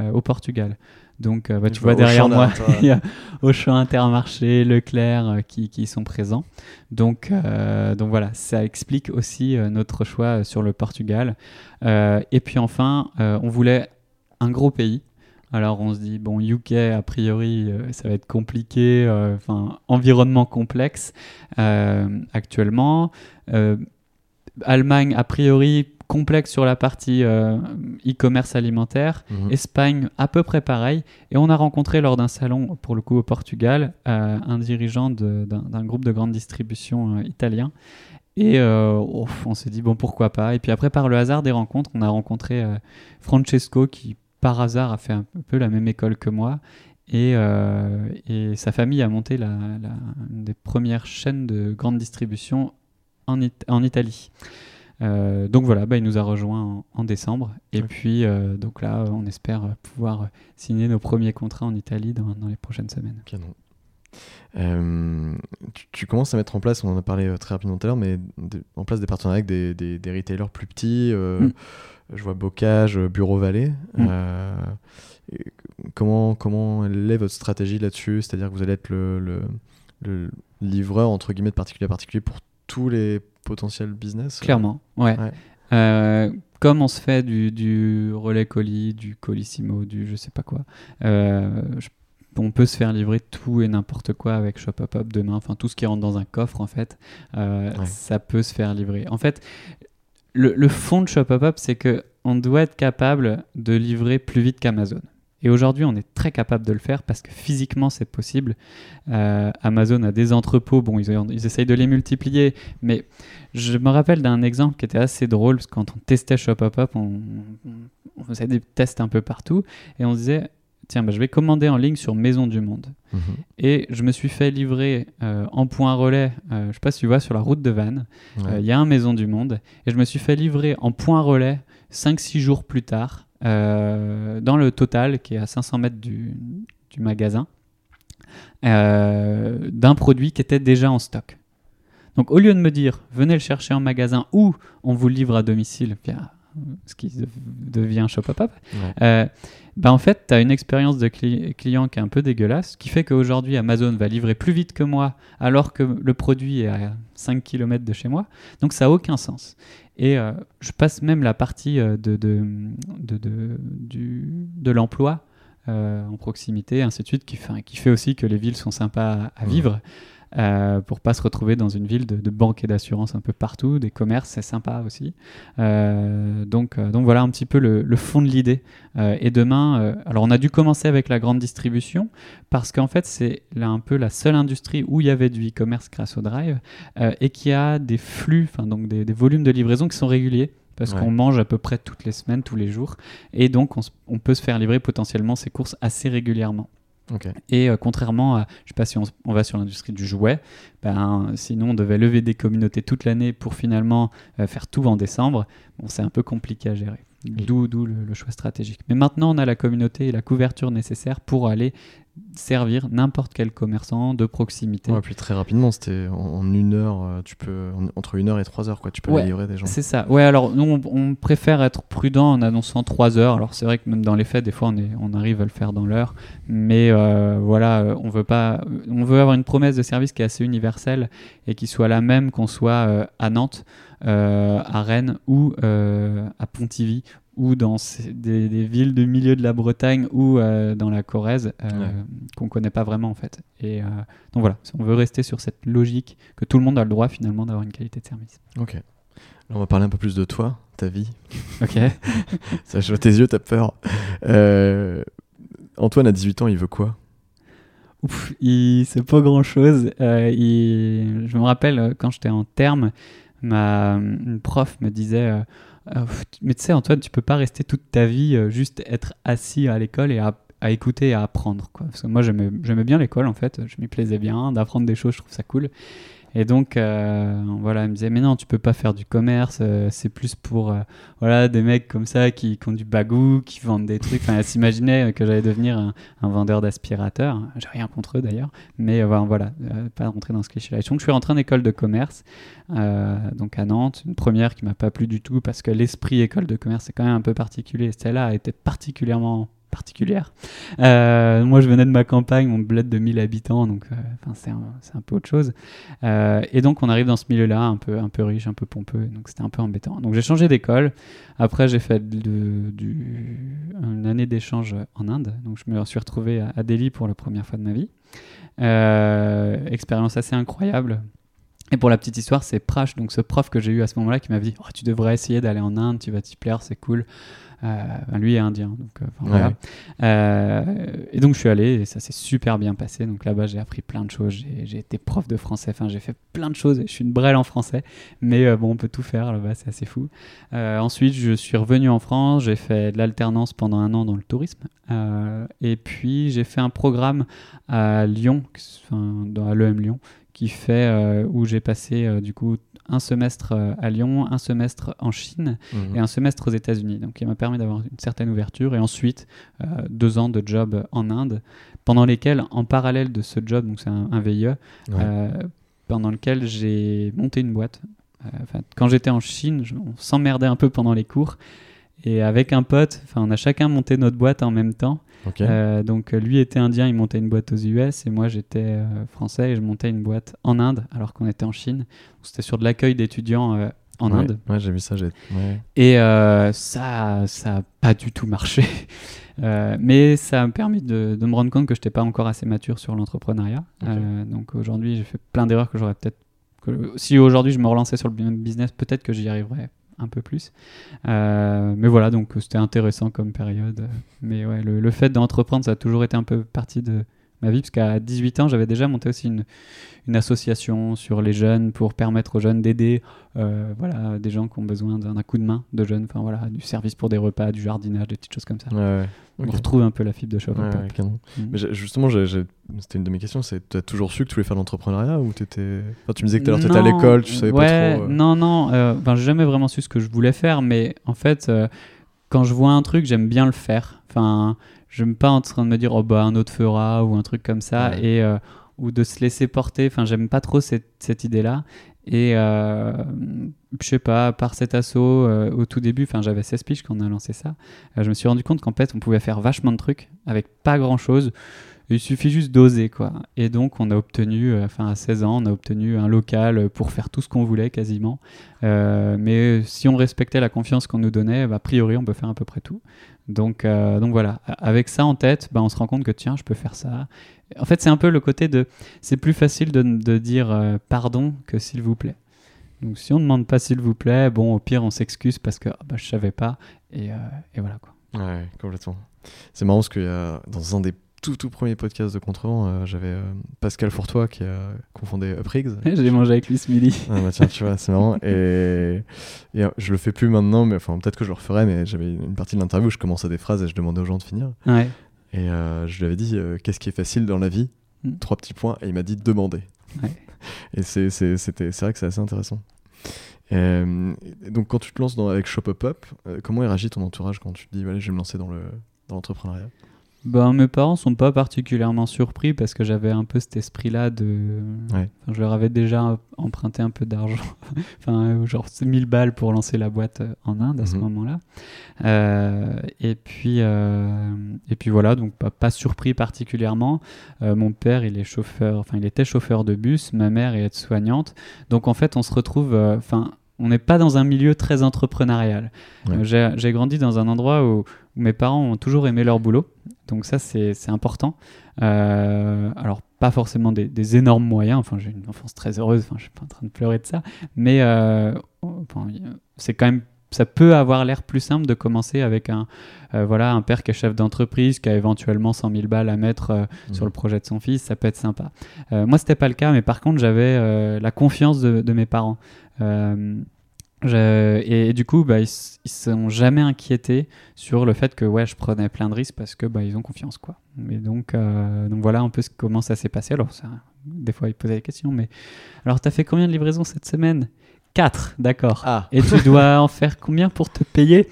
au Portugal. Donc, euh, bah, tu vois derrière moi, il y a Auchan, Intermarché, Leclerc euh, qui, qui sont présents. Donc, euh, donc voilà, ça explique aussi notre choix sur le Portugal. Et puis enfin, on voulait un gros pays. Alors on se dit, bon, UK, a priori, euh, ça va être compliqué, euh, environnement complexe euh, actuellement. Allemagne, a priori, complexe sur la partie euh, e-commerce alimentaire. Mhm. Espagne, à peu près pareil. Et on a rencontré lors d'un salon, pour le coup au Portugal, euh, un dirigeant d'un groupe de grande distribution euh, italien. Et on s'est dit, bon, pourquoi pas. Et puis après, par le hasard des rencontres, on a rencontré Francesco qui, par hasard, a fait un peu la même école que moi. Et, et sa famille a monté la, la- une des premières chaînes de grande distribution en, It- en Italie. Euh, donc voilà, bah, il nous a rejoints en, en décembre. Et puis, euh, donc là, on espère pouvoir signer nos premiers contrats en Italie dans, dans les prochaines semaines. Canon. Euh, tu, tu commences à mettre en place, on en a parlé très rapidement tout à l'heure, mais en place des partenariats avec des, des, des retailers plus petits. Mm. Je vois Bocage, Bureau Vallée. Mm. Comment, comment elle est votre stratégie là-dessus? C'est-à-dire que vous allez être le, le, le livreur, entre guillemets, de particulier à particulier pour tous les potentiels business Clairement, ouais. Ouais. Euh, comme on se fait du, du relais colis, du colissimo, du je sais pas quoi, euh, je- on peut se faire livrer tout et n'importe quoi avec Shop Up Up demain. Enfin, tout ce qui rentre dans un coffre, en fait, euh, Ouais. ça peut se faire livrer. En fait, le, le fond de Shop Up Up, c'est que on doit être capable de livrer plus vite qu'Amazon. Et aujourd'hui, on est très capable de le faire parce que physiquement, c'est possible. Euh, Amazon a des entrepôts, bon, ils, ils essayent de les multiplier, mais je me rappelle d'un exemple qui était assez drôle, parce que quand on testait Shop Up Up, on, faisait des tests un peu partout, et on se disait, tiens, bah, je vais commander en ligne sur Maison du Monde. Mhm. Et je me suis fait livrer euh, en point relais, euh, je sais pas si tu vois, sur la route de Vannes, Ouais. euh, il y a un Maison du Monde, et je me suis fait livrer en point relais 5-6 jours plus tard, dans le total, qui est à 500 mètres du, du magasin, euh, d'un produit qui était déjà en stock. Donc au lieu de me dire venez le chercher en magasin ou on vous livre à domicile ce qui de- devient Shop Up Up, Ouais. euh, bah en fait, tu as une expérience de cli- client qui est un peu dégueulasse, qui fait qu'aujourd'hui, Amazon va livrer plus vite que moi, alors que le produit est à 5 km de chez moi. Donc, ça n'a aucun sens. Et euh, je passe même la partie euh, de, de, de, de, de l'emploi euh, en proximité, ainsi de suite, qui fait, qui fait aussi que les villes sont sympas à, à Mhm. vivre. Euh, pour pas se retrouver dans une ville de, de banques et d'assurances un peu partout, des commerces, c'est sympa aussi. Euh, donc, euh, donc voilà un petit peu le, le fond de l'idée. Euh, et demain, alors on a dû commencer avec la grande distribution parce qu'en fait c'est là un peu la seule industrie où il y avait du e-commerce grâce au Drive et qui a des flux, enfin donc des, des volumes de livraison qui sont réguliers. parce Ouais. qu'on mange à peu près toutes les semaines, tous les jours, et donc on, on peut se faire livrer potentiellement ses courses assez régulièrement. Et euh, contrairement à, je sais pas si on, va sur l'industrie du jouet, ben, sinon on devait lever des communautés toute l'année pour finalement euh, faire tout en décembre. Bon, c'est un peu compliqué à gérer. D'où d'où le, le choix stratégique. Mais maintenant, on a la communauté et la couverture nécessaire pour aller servir n'importe quel commerçant de proximité. Ouais, puis très rapidement, c'était en, une heure, euh, tu peux en- entre une heure et trois heures, quoi. Tu peux Ouais, livrer des gens. C'est ça. Ouais, alors nous, on, on préfère être prudent en annonçant 3 heures. Alors c'est vrai que même dans les faits, des fois, on, est, on arrive à le faire dans l'heure. Mais euh, voilà, euh, on veut pas. On veut avoir une promesse de service qui est assez universelle et qui soit la même qu'on soit euh, à Nantes, euh, à Rennes ou euh, à Pontivy ou dans ces- des, des villes du milieu de la Bretagne ou euh, dans la Corrèze euh, Ouais. qu'on connaît pas vraiment en fait. Et euh, donc voilà, on veut rester sur cette logique que tout le monde a le droit finalement d'avoir une qualité de service. Ok. On va parler un peu plus de toi, ta vie. Ok. Ça, je vois tes yeux, t'as peur. Euh, Antoine, à 18 ans, il veut quoi? Ouf, il c'est pas grand chose. je me rappelle quand j'étais en terme, ma une prof me disait mais tu sais Antoine, tu peux pas rester toute ta vie euh, juste être assis à l'école et à, écouter et à apprendre. Parce que moi j'aimais bien l'école en fait, je m'y plaisais bien, d'apprendre des choses, je trouve ça cool. Et donc euh, voilà, elle me disait mais non, tu peux pas faire du commerce, euh, c'est plus pour euh, voilà des mecs comme ça qui, qui ont du bagou, qui vendent des trucs. Enfin, elle s'imaginait que j'allais devenir un, vendeur d'aspirateurs. J'ai rien contre eux d'ailleurs, mais voilà, pas rentrer dans ce cliché-là. Donc je suis rentré en école de commerce, donc à Nantes, une première qui m'a pas plu du tout parce que l'esprit école de commerce c'est quand même un peu particulier. Celle-là été particulièrement particulière. Euh, moi, je venais de ma campagne, mon bled de 1000 habitants, donc euh, c'est un, peu autre chose. Euh, et donc, on arrive dans ce milieu-là, un peu, riche, un peu pompeux, donc c'était un peu embêtant. Donc, j'ai changé d'école. Après, j'ai fait une année d'échange en Inde, donc je me suis retrouvé à, Delhi pour la première fois de ma vie. Expérience assez incroyable. Et pour la petite histoire, c'est Prash, donc ce prof que j'ai eu à ce moment-là, qui m'avait dit oh, Tu devrais essayer d'aller en Inde, tu vas t'y plaire, c'est cool. Euh, ben, lui est indien, donc euh, Ouais. voilà. Euh, et donc je suis allé et ça s'est super bien passé. Donc là-bas, j'ai appris plein de choses. J'ai été prof de français, enfin j'ai fait plein de choses. Je suis une brêle en français, mais bon, on peut tout faire là-bas, c'est assez fou. Ensuite, je suis revenu en France, j'ai fait de l'alternance pendant un an dans le tourisme. Et puis j'ai fait un programme à Lyon, enfin, dans, à l'EM Lyon, qui fait euh, où j'ai passé euh, du coup un semestre euh, à Lyon, un semestre en Chine Mhm. et un semestre aux États-Unis. Donc, il m'a permis d'avoir une certaine ouverture. Et ensuite, deux ans de job en Inde, pendant lesquels, en parallèle de ce job, donc c'est un, un VIE, pendant lequel j'ai monté une boîte. Quand j'étais en Chine, je- on s'emmerdait un peu pendant les cours. Et avec un pote, enfin, on a chacun monté notre boîte en même temps. Euh, donc euh, lui était indien, il montait une boîte aux US et moi j'étais euh, français et je montais une boîte en Inde alors qu'on était en Chine. C'était sur de l'accueil d'étudiants euh, en Ouais. Inde. Ouais, j'ai vu ça. Ouais. Et ça, ça a pas du tout marché. Mais ça m'a permis de, de me rendre compte que je n'étais pas encore assez mature sur l'entrepreneuriat. Donc aujourd'hui, j'ai fait plein d'erreurs que j'aurais peut-être. que- Si aujourd'hui je me relançais sur le bu- business, peut-être que j'y arriverais un peu plus. Euh, mais voilà, donc c'était intéressant comme période. Mais ouais, le, le fait d'entreprendre, ça a toujours été un peu partie de ma vie, parce qu'à 18 ans, j'avais déjà monté aussi une, une association sur les jeunes pour permettre aux jeunes d'aider euh, voilà, des gens qui ont besoin d'un coup de main de jeunes, enfin voilà, du service pour des repas, du jardinage, des petites choses comme ça. Ouais, ouais. On retrouve un peu la fibre de Shop Ouais, Pop. ouais, canon. Mm. Mais justement, c'était une de mes questions. C'est, tu as toujours su que tu voulais faire l'entrepreneuriat ou. Enfin, tu me disais que tout à l'heure, t'étais à Non, l'école, tu savais ouais, pas trop. euh. Non, non, euh, enfin, j'ai jamais vraiment su ce que je voulais faire, mais en fait, quand je vois un truc, j'aime bien le faire. Enfin, je me pas en train de me dire, oh bah un autre fera ou un truc comme ça, Ouais. et, euh, ou de se laisser porter. Enfin, j'aime pas trop cette, cette idée-là. Et euh, je sais pas, par cet assaut, euh, au tout début, enfin, j'avais 16 piges quand on a lancé ça, euh, je me suis rendu compte qu'en fait, on pouvait faire vachement de trucs avec pas grand-chose. Il suffit juste d'oser, quoi. Et donc, on a obtenu, enfin, à 16 ans, on a obtenu un local pour faire tout ce qu'on voulait quasiment. Mais si on respectait la confiance qu'on nous donnait, bah, a priori, on peut faire à peu près tout. Donc, euh, donc voilà, avec ça en tête, bah, on se rend compte que tiens, je peux faire ça. En fait, c'est un peu le côté de. C'est plus facile de, de dire euh, pardon que s'il vous plaît. Donc, si on ne demande pas s'il vous plaît, bon, au pire, on s'excuse parce que ah, bah, je savais pas. Et, euh, et voilà quoi. Ouais, complètement. C'est marrant parce a dans un des tout tout premier podcast de Contrevent, euh, j'avais euh, Pascal Fourtois qui a confondé Uprigs. J'ai mangé avec lui ce midi. Ah bah tiens, tu vois, c'est marrant. Et, et, euh, je le fais plus maintenant, mais enfin peut-être que je le referai, mais j'avais une partie de l'interview où je commençais des phrases et je demandais aux gens de finir. Ouais. Et euh, je lui avais dit qu'est-ce qui est facile dans la vie Mm. Trois petits points, et il m'a dit demander. Ouais. et c'est vrai que c'est assez intéressant. Et donc quand tu te lances dans, avec Shop Up Up, comment il réagit ton entourage quand tu te dis allez, je vais me lancer dans le dans l'entrepreneuriat? Ben, mes parents sont pas particulièrement surpris parce que j'avais un peu cet esprit-là de. Ouais. Enfin, je leur avais déjà emprunté un peu d'argent. enfin, euh, genre 1000 balles pour lancer la boîte euh, en Inde à ce Mhm. moment-là. Euh, et, puis, euh, et puis voilà, donc pas, pas surpris particulièrement. Euh, mon père, il est chauffeur, enfin, il était chauffeur de bus. Ma mère est aide-soignante. Donc en fait, on se retrouve. euh, Enfin. On n'est pas dans un milieu très entrepreneurial. Ouais. Euh, j'ai- grandi dans un endroit où, où mes parents ont toujours aimé leur boulot. Donc ça, c'est important. Euh, alors, pas forcément des, des énormes moyens. Enfin, j'ai une enfance très heureuse. Enfin, je suis pas en train de pleurer de ça. Mais euh, c'est quand même... Ça peut avoir l'air plus simple de commencer avec un, euh, voilà, un père qui est chef d'entreprise, qui a éventuellement 100 000 balles à mettre euh, sur le projet de son fils. Ça peut être sympa. Euh, moi, c'était pas le cas, mais par contre, j'avais la confiance de, de mes parents. Je- et, et du coup, bah, ils, se sont jamais inquiétés sur le fait que ouais, je prenais plein de risques parce que bah, ils ont confiance, quoi. Et donc, euh, donc voilà un peu comment ça s'est passé. Alors, ça, des fois, ils posaient des questions, mais alors, t'as fait combien de livraisons cette semaine? 4, d'accord. Ah Et tu dois en faire combien pour te payer?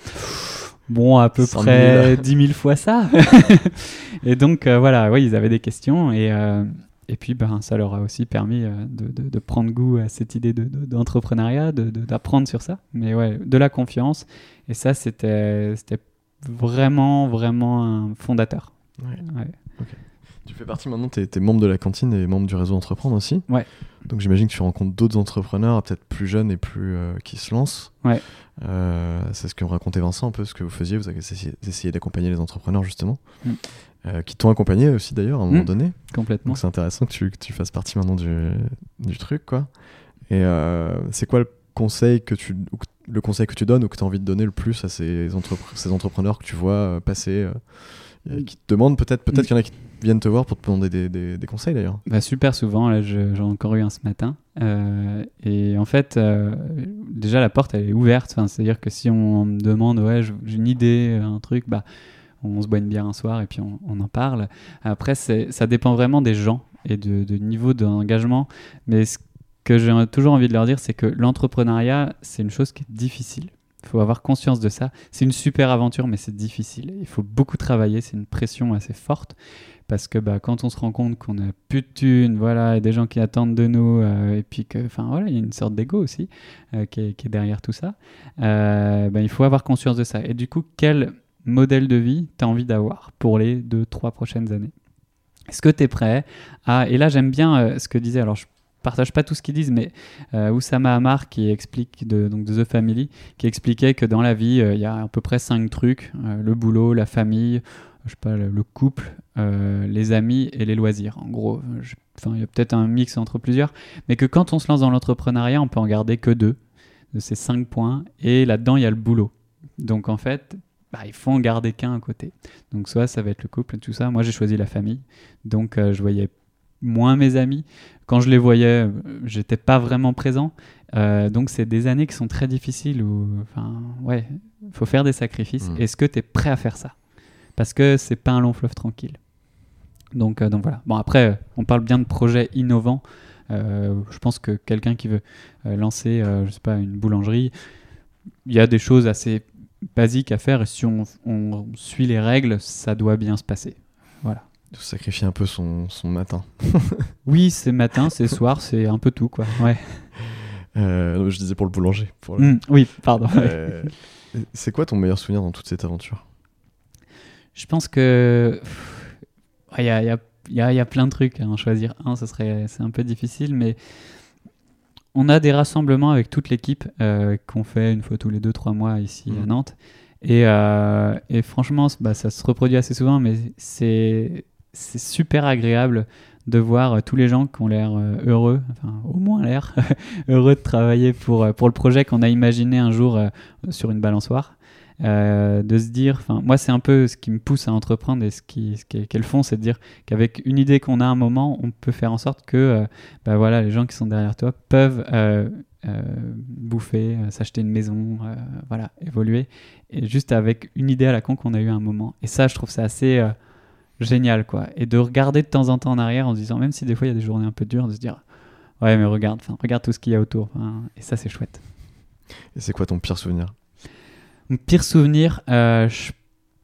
Bon, à peu 100 000. près 10 000 fois ça. et donc, euh, voilà, oui, ils avaient des questions. Et, euh, et puis, ben, ça leur a aussi permis euh, de, de- de prendre goût à cette idée de- de- d'entrepreneuriat, de, d'apprendre sur ça. Mais ouais, de la confiance. Et ça, c'était c'était vraiment, vraiment un fondateur. Ouais. Ouais. Tu fais partie maintenant, tu es, membre de la cantine et membre du réseau Entreprendre aussi. Ouais. Donc j'imagine que tu rencontres d'autres entrepreneurs, peut-être plus jeunes et plus euh, qui se lancent. Ouais. Euh, c'est ce que me racontait Vincent un peu, ce que vous faisiez. Vous avez essayé, essayé d'accompagner les entrepreneurs justement, Mm. Euh, qui t'ont accompagné aussi d'ailleurs à un moment Mm. donné. Complètement. C'est intéressant que tu, que tu fasses partie maintenant du, du truc, quoi. Et euh, c'est quoi le conseil que tu ou le conseil que tu donnes ou que tu as envie de donner le plus à ces, entrepre- ces entrepreneurs que tu vois euh, passer, euh, et qui te demandent peut-être peut-être Mm. qu'il y en a qui viennent te voir pour te demander des, des- des conseils d'ailleurs. Bah, super souvent, là je- j'en ai encore eu un ce matin. Euh, et en fait, euh, déjà la porte elle est ouverte. Enfin, C'est-à-dire que si on me demande, ouais, j'ai une idée, un truc, bah, on se boit une bière un soir et puis on, en parle. Après, ça dépend vraiment des gens et de, niveau d'engagement. Mais ce que j'ai toujours envie de leur dire, c'est que l'entrepreneuriat, c'est une chose qui est difficile. Il faut avoir conscience de ça. C'est une super aventure, mais c'est difficile. Il faut beaucoup travailler. C'est une pression assez forte parce que bah, quand on se rend compte qu'on a plus de thunes, voilà, et des gens qui attendent de nous, euh, et puis que, enfin voilà, il y a une sorte d'ego aussi euh, qui, est, qui est derrière tout ça. euh, bah, il faut avoir conscience de ça. Et du coup, quel modèle de vie tu as envie d'avoir pour les deux, trois prochaines années Est-ce que tu es prêt à Et là, j'aime bien euh, ce que disait. Alors, je partage pas tout ce qu'ils disent, mais euh, Oussama Hamar qui explique de, donc de The Family, qui expliquait que dans la vie, euh, il y a à peu près cinq trucs euh, le boulot, la famille, je sais pas, le, le couple, les amis et les loisirs. En gros, il y a peut-être un mix entre plusieurs, mais que quand on se lance dans l'entrepreneuriat, on peut en garder que deux de ces cinq points, et là-dedans, il y a le boulot. Donc en fait, bah, il faut en garder qu'un à côté. Donc soit ça va être le couple et tout ça. Moi, j'ai choisi la famille, donc euh, je voyais moins mes amis. Quand je les voyais, euh, j'étais pas vraiment présent. Euh, donc c'est des années qui sont très difficiles où, enfin, ouais, faut faire des sacrifices. Mm. Est-ce que tu es prêt à faire ça? Parce que c'est pas un long fleuve tranquille. Donc, euh, donc voilà. Bon après, on parle bien de projets innovants. Je pense que quelqu'un qui veut lancer, je sais pas, une boulangerie, il y a des choses assez basiques à faire et si on, on suit les règles, ça doit bien se passer. Voilà. De sacrifier un peu son, son matin. Oui, c'est matin, c'est soir, c'est un peu tout quoi. Ouais. Euh, je disais pour le boulanger. pour le- Mm, oui, pardon. Euh, c'est quoi ton meilleur souvenir dans toute cette aventure Je pense que il y a, y a- y a- y a plein de trucs à en choisir un, ce serait c'est un peu difficile, mais on a des rassemblements avec toute l'équipe euh, qu'on fait une fois tous les deux trois mois ici à Mhm. Nantes, et, euh, et franchement, bah, ça se reproduit assez souvent, mais c'est c'est super agréable de voir euh, tous les gens qui ont l'air heureux, enfin au moins l'air heureux de travailler pour, pour le projet qu'on a imaginé un jour sur une balançoire. Euh, de se dire, enfin, moi, c'est un peu ce qui me pousse à entreprendre et ce ce qu'elles font, c'est de dire qu'avec une idée qu'on a un moment, on peut faire en sorte que, euh, bah, voilà, les gens qui sont derrière toi peuvent euh, bouffer, s'acheter une maison, voilà, évoluer, et juste avec une idée à la con qu'on a eu un moment. Et ça, je trouve ça assez génial, quoi. Et de regarder de temps en temps en arrière en se disant, même si des fois il y a des journées un peu dures, de se dire, ouais, mais regarde, regarde tout ce qu'il y a autour. et ça, c'est chouette. Et c'est quoi ton pire souvenir? Mon pire souvenir, euh, je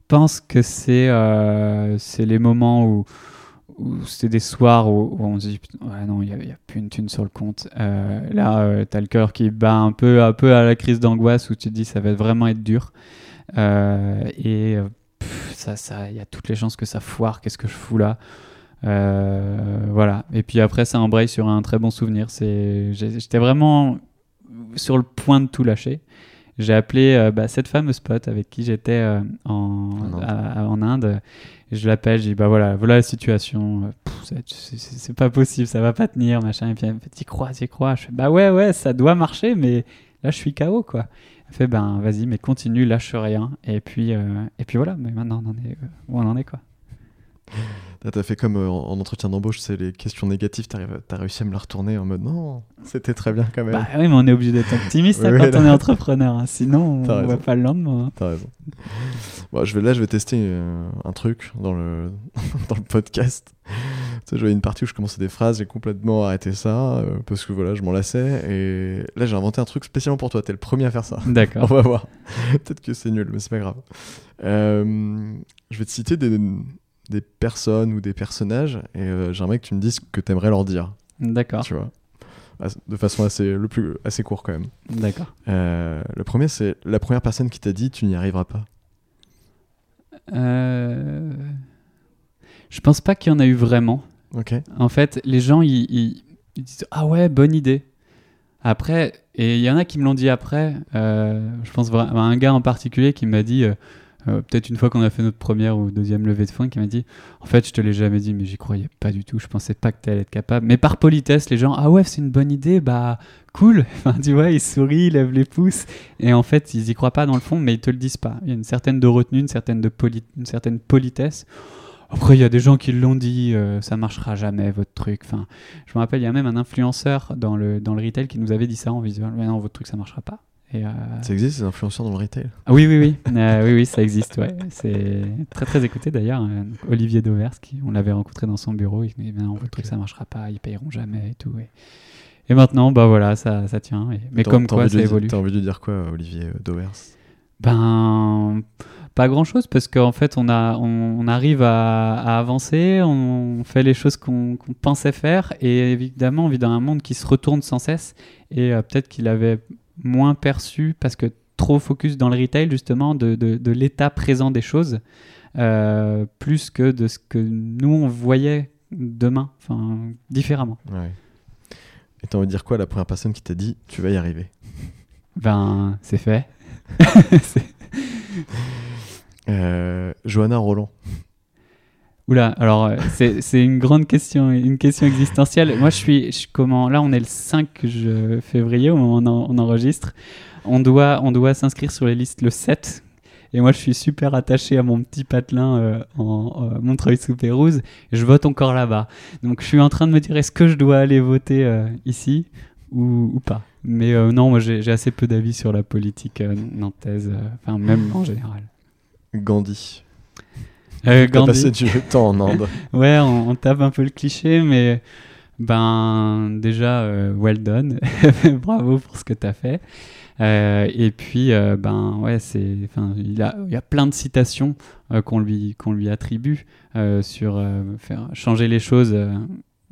pense que c'est euh, c'est les moments où, où c'est des soirs où, on se dit ouais non il n'y a, plus une thune sur le compte. Euh, là tu as le cœur qui bat un peu un peu à la crise d'angoisse où tu te dis ça va vraiment être dur. Et ça ça il y a toutes les chances que ça foire qu'est-ce que je fous là? Voilà. Et puis après ça embraye sur un très bon souvenir. C'est j'étais vraiment sur le point de tout lâcher j'ai appelé euh, bah, cette fameuse pote avec qui j'étais euh, en, en, Inde. je l'appelle, je dis bah voilà, voilà la situation. Euh, c'est pas possible, ça va pas tenir, machin. Et puis elle me fait t'y crois, t'y crois. Je fais bah ouais, ouais, ça doit marcher, mais là je suis KO quoi. Elle fait ben vas-y, mais continue, lâche rien. Et puis et puis voilà, mais maintenant on en est où on en est quoi. T'as fait comme euh, en, entretien d'embauche, c'est les questions négatives, t'as réussi à me la retourner en mode non, c'était très bien quand même. Bah oui, mais on est obligé d'être optimiste hein, quand on est entrepreneur, hein. sinon on voit pas le lendemain. Hein. T'as raison. Bon, je vais, là, je vais tester euh, un truc dans le, dans le podcast. Tu sais, j'avais une partie où je commençais des phrases, j'ai complètement arrêté ça euh, parce que voilà, je m'en lassais. Et là, j'ai inventé un truc spécialement pour toi. T'es le premier à faire ça. D'accord. on va voir. Peut-être que c'est nul, mais c'est pas grave. je vais te citer des des personnes ou des personnages et euh, j'aimerais que tu me dises ce que tu aimerais leur dire. D'accord. Tu vois de façon assez, le plus, assez court quand même. D'accord. Euh, le premier, c'est la première personne qui t'a dit tu n'y arriveras pas. Euh... Je pense pas qu'il y en a eu vraiment. Ok. En fait, les gens, ils, disent Ah ouais, bonne idée. Après, et il y en a qui me l'ont dit après. Euh, je pense à un gars en particulier qui m'a dit euh, peut-être une fois qu'on a fait notre première ou deuxième levée de fonds, qui m'a dit En fait, je te l'ai jamais dit, mais j'y croyais pas du tout. Je pensais pas que tu allais être capable. Mais par politesse, les gens Ah ouais, c'est une bonne idée, bah cool. Enfin, tu vois, ils sourient, ils lèvent les pouces. Et en fait, ils y croient pas dans le fond, mais ils te le disent pas. Il y a une certaine de retenue, une certaine, de politesse. Après, il y a des gens qui l'ont dit, euh, ça marchera jamais votre truc. Enfin, je me rappelle, il y a même un influenceur dans le, dans le retail qui nous avait dit ça en visuel. Mais non, votre truc, ça marchera pas. Euh, ça existe, ces influenceurs dans le retail? Ah, Oui, oui, oui. Euh, oui, oui, ça existe. Ouais. C'est très, très écouté d'ailleurs. Euh, Olivier Dauvers, qui, on l'avait rencontré dans son bureau. Il dit Non, votre truc, ça marchera pas, ils payeront jamais et tout. Et, maintenant, bah voilà, ça, ça tient. Mais comme quoi, ça évolue. T'as envie de dire quoi, Olivier Dauvers? Ben. Pas grand chose parce qu'en fait on, a, on, arrive à, avancer, on fait les choses qu'on pensait faire et évidemment on vit dans un monde qui se retourne sans cesse et peut-être qu'il avait moins perçu parce que trop focus dans le retail justement de, de, l'état présent des choses euh, plus que de ce que nous on voyait demain, enfin différemment. Ouais. Et t'as envie de dire quoi à la première personne qui t'a dit tu vas y arriver? Ben c'est fait. euh, Johanna Roland. Oula, alors euh, c'est une grande question, une question existentielle. Moi, je suis, comment, là, on est le 5 février au moment où on, enregistre. On doit, on doit s'inscrire sur les listes le 7. Et moi, je suis super attaché à mon petit patelin euh, en euh, Montreuil sous Pérouse. Et je vote encore là-bas. Donc, je suis en train de me dire, est-ce que je dois aller voter ici ou, ou, pas? Mais non, moi, j'ai assez peu d'avis sur la politique nantaise, enfin, même en général. Gandhi. Euh, Gandhi. passé du temps en Inde. ouais, on, tape un peu le cliché, mais ben déjà, euh, well done. Bravo pour ce que tu as fait. Euh, et puis, euh, ben ouais, c'est, enfin, il, a, il y a plein de citations qu'on lui, qu'on lui attribue sur faire changer les choses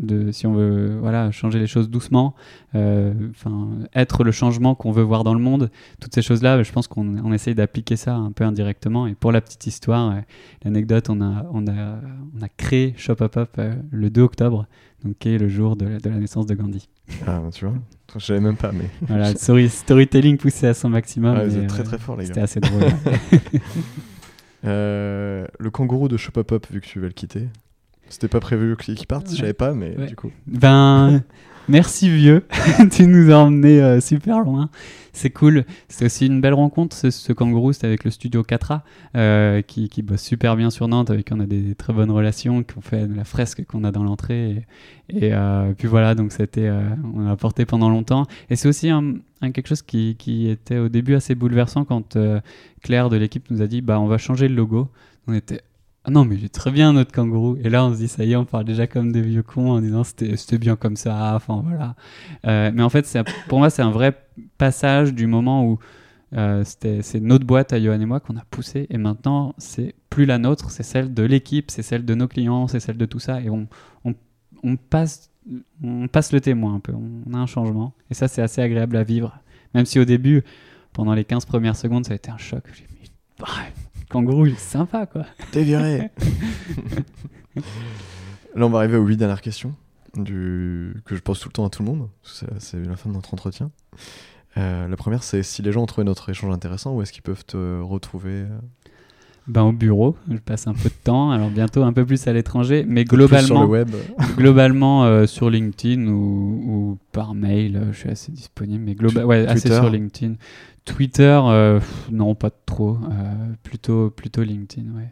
de si on veut voilà changer les choses doucement euh, enfin être le changement qu'on veut voir dans le monde toutes ces choses là je pense qu'on on essaye d'appliquer ça un peu indirectement. Et pour la petite histoire euh, l'anecdote on a on a on a créé Shop Up Up euh, le 2 octobre donc qui est le jour de, de la naissance de Gandhi. Ah tu vois je savais même pas mais voilà storytelling poussé à son maximum ah, très très fort les gars. c'était assez drôle. Le kangourou de Shop Up Up vu que tu vas le quitter C'était pas prévu qu'ils partent, je savais pas, mais Ouais. du coup. Ben, merci vieux, tu nous as emmenés euh, super loin. C'est cool. C'était aussi une belle rencontre, ce, ce kangourou, c'était avec le studio 4A, euh, qui, qui bosse super bien sur Nantes, avec qui on a des, très bonnes relations, qui ont fait la fresque qu'on a dans l'entrée. Et, et, euh, puis voilà, donc c'était, on a porté pendant longtemps. Et c'est aussi un, un quelque chose qui, qui était au début assez bouleversant quand Claire de l'équipe nous a dit, bah on va changer le logo. On était ah non, mais est très bien notre kangourou. Et là, on se dit, ça y est, on parle déjà comme des vieux cons en disant c'était bien comme ça. Enfin, voilà. Euh, mais en fait, c'est- pour moi, c'est un vrai passage du moment où euh, c'est notre boîte à Johan et moi qu'on a poussé. Et maintenant, c'est plus la nôtre, c'est celle de l'équipe, c'est celle de nos clients, c'est celle de tout ça. Et on, on, passe, on passe le témoin un peu. On a un changement. Et ça, c'est assez agréable à vivre. Même si au début, pendant les 15 premières secondes, ça a été un choc. J'ai bah, kangourou, il est sympa, quoi. T'es viré Là, on va arriver aux huit dernières questions du... que je pose tout le temps à tout le monde. parce que C'est c'est la fin de notre entretien. Euh, la première, c'est si les gens ont trouvé notre échange intéressant, où est-ce qu'ils peuvent te retrouver euh, Ben, au bureau, je passe un peu de temps, alors bientôt un peu plus à l'étranger, mais plus sur le globalement, web globalement euh, sur LinkedIn ou, ou par mail, euh, je suis assez disponible, mais globa- Tu- ouais, assez Twitter sur LinkedIn. Twitter, euh, pff, non, pas trop, plutôt, plutôt LinkedIn, ouais.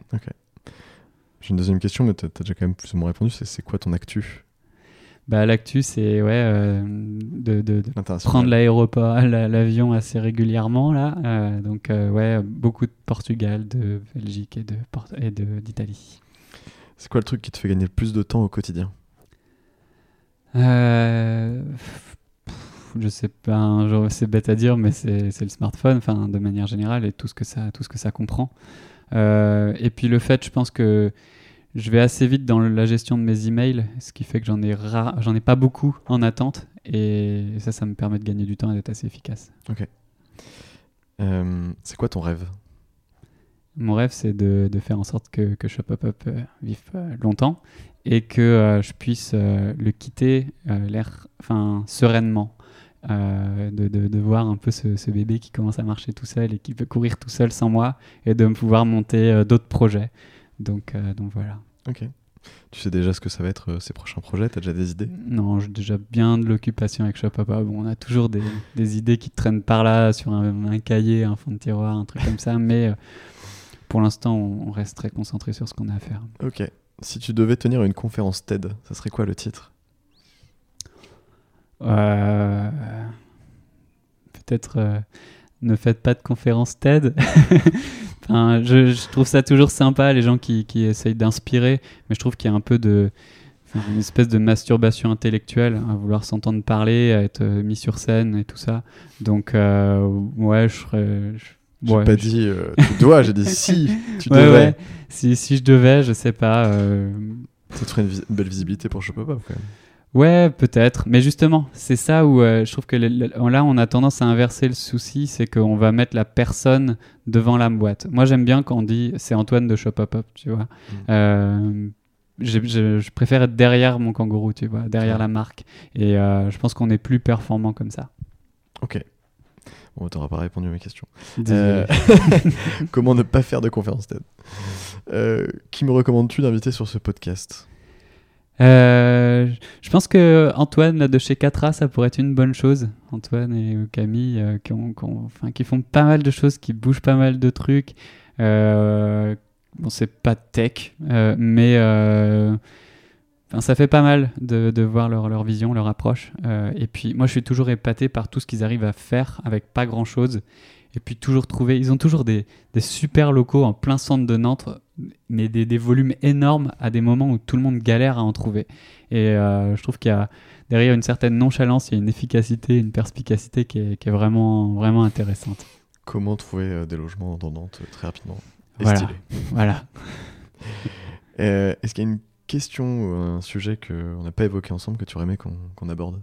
J'ai une deuxième question, mais t'as as déjà quand même plus ou moins répondu. C'est quoi ton actu? Bah, l'actu, c'est ouais, euh, de, de- de international prendre l'aéroport, la- l'avion assez régulièrement là. Euh, donc euh, ouais, beaucoup de Portugal, de Belgique et de et d'Italie. C'est quoi le truc qui te fait gagner le plus de temps au quotidien? Euh, je sais pas, c'est bête à dire, mais c'est c'est le smartphone, enfin de manière générale et tout ce que ça, tout ce que ça comprend. Et puis le fait, je pense que je vais assez vite dans la gestion de mes emails, ce qui fait que j'en ai j'en ai pas beaucoup en attente, et ça, ça me permet de gagner du temps et d'être assez efficace. Euh, C'est quoi ton rêve? Mon rêve, c'est de, de faire en sorte que, que Shop Up Up euh, vive euh, longtemps et que euh, je puisse euh, le quitter l'air, enfin, sereinement. De, de, de voir un peu ce, ce bébé qui commence à marcher tout seul et qui peut courir tout seul sans moi et de pouvoir monter d'autres projets. Donc, euh, donc voilà. Ok. Tu sais déjà ce que ça va être euh, ces prochains projets? T'as déjà des idées? Non, j'ai déjà bien de l'occupation avec Up. Bon, on a toujours des, des idées qui traînent par là sur un, un cahier, un fond de tiroir, un truc comme ça, mais euh, pour l'instant, on, on reste très concentré sur ce qu'on a à faire. Ok. Si tu devais tenir une conférence TED, ça serait quoi le titre? Euh, Peut-être euh, ne faites pas de conférence TED. enfin, je, je trouve ça toujours sympa, les gens qui, qui essayent d'inspirer, mais je trouve qu'il y a un peu de. une espèce de masturbation intellectuelle à vouloir s'entendre parler, à être euh, mis sur scène et tout ça. Donc, euh, ouais, je serais. je- J'ai ouais, pas je- dit euh, tu dois, j'ai dit si tu Ouais, devais. ouais. Si, si je devais, je sais pas. euh, Ça te ferait une, vis- belle visibilité pour Up, quand même. Ouais, peut-être. Mais justement, c'est ça où euh, je trouve que le- le- là, on a tendance à inverser le souci, c'est qu'on va mettre la personne devant la boîte. Moi, j'aime bien quand on dit c'est Antoine de Shop Up Up, tu vois. Euh, j'ai- je, je préfère être derrière mon kangourou, tu vois, derrière Ouais. la marque. Et euh, je pense qu'on est plus performant comme ça. Ok. Bon, t'auras pas répondu à mes questions. Euh, Comment ne pas faire de conférence TED Euh, Qui me recommandes-tu d'inviter sur ce podcast? Euh, je pense que Antoine de chez Catra, ça pourrait être une bonne chose. Antoine et Camille euh, qui, font pas mal de choses, qui bougent pas mal de trucs. Euh, bon, c'est pas tech, euh, mais ça fait pas mal de, voir leur, vision, leur approche. Et puis moi, je suis toujours épaté par tout ce qu'ils arrivent à faire avec pas grand chose. Et puis toujours trouver, ils ont toujours des super locaux en plein centre de Nantes, mais des, des volumes énormes à des moments où tout le monde galère à en trouver. Et euh, je trouve qu'il y a derrière une certaine nonchalance, il y a une efficacité, une perspicacité qui est, qui est vraiment, vraiment intéressante. Comment trouver euh, des logements dans Nantes euh, très rapidement? Et Voilà. stylé Voilà. Euh, Est-ce qu'il y a une question ou un sujet qu'on n'a pas évoqué ensemble que tu aurais aimé qu'on aborde?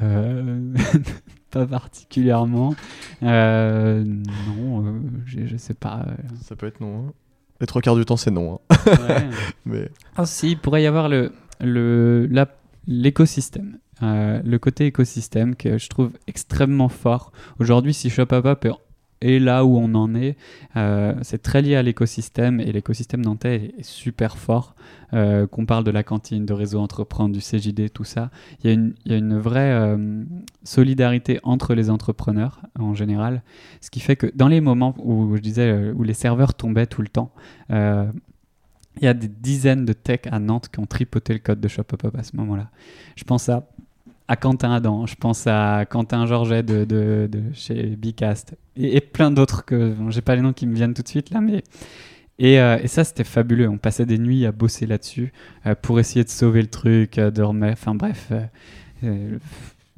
Euh, pas particulièrement. Euh, non, euh, je, je sais pas. euh, Ça peut être non. hein. Les trois quarts du temps, c'est non. hein. ouais. Mais Ah si, il pourrait y avoir le le la- l'écosystème. Euh, le côté écosystème que je trouve extrêmement fort. Aujourd'hui, si Shop Up Up est et là où on en est, euh, c'est très lié à l'écosystème et l'écosystème nantais est super fort. Euh, qu'on parle de la cantine, de réseau entreprendre, du CJD, tout ça, il y a une, vraie euh, solidarité entre les entrepreneurs en général, ce qui fait que dans les moments où je disais où les serveurs tombaient tout le temps, il y a des dizaines de techs à Nantes qui ont tripoté le code de ShopUp à ce moment-là. Je pense à à Quentin Adam, je pense à Quentin Georget de, de, chez Bicast et, plein d'autres que bon, j'ai pas les noms qui me viennent tout de suite là, mais et, euh, et ça c'était fabuleux. On passait des nuits à bosser là-dessus euh, pour essayer de sauver le truc, euh, de remettre. Enfin bref, euh,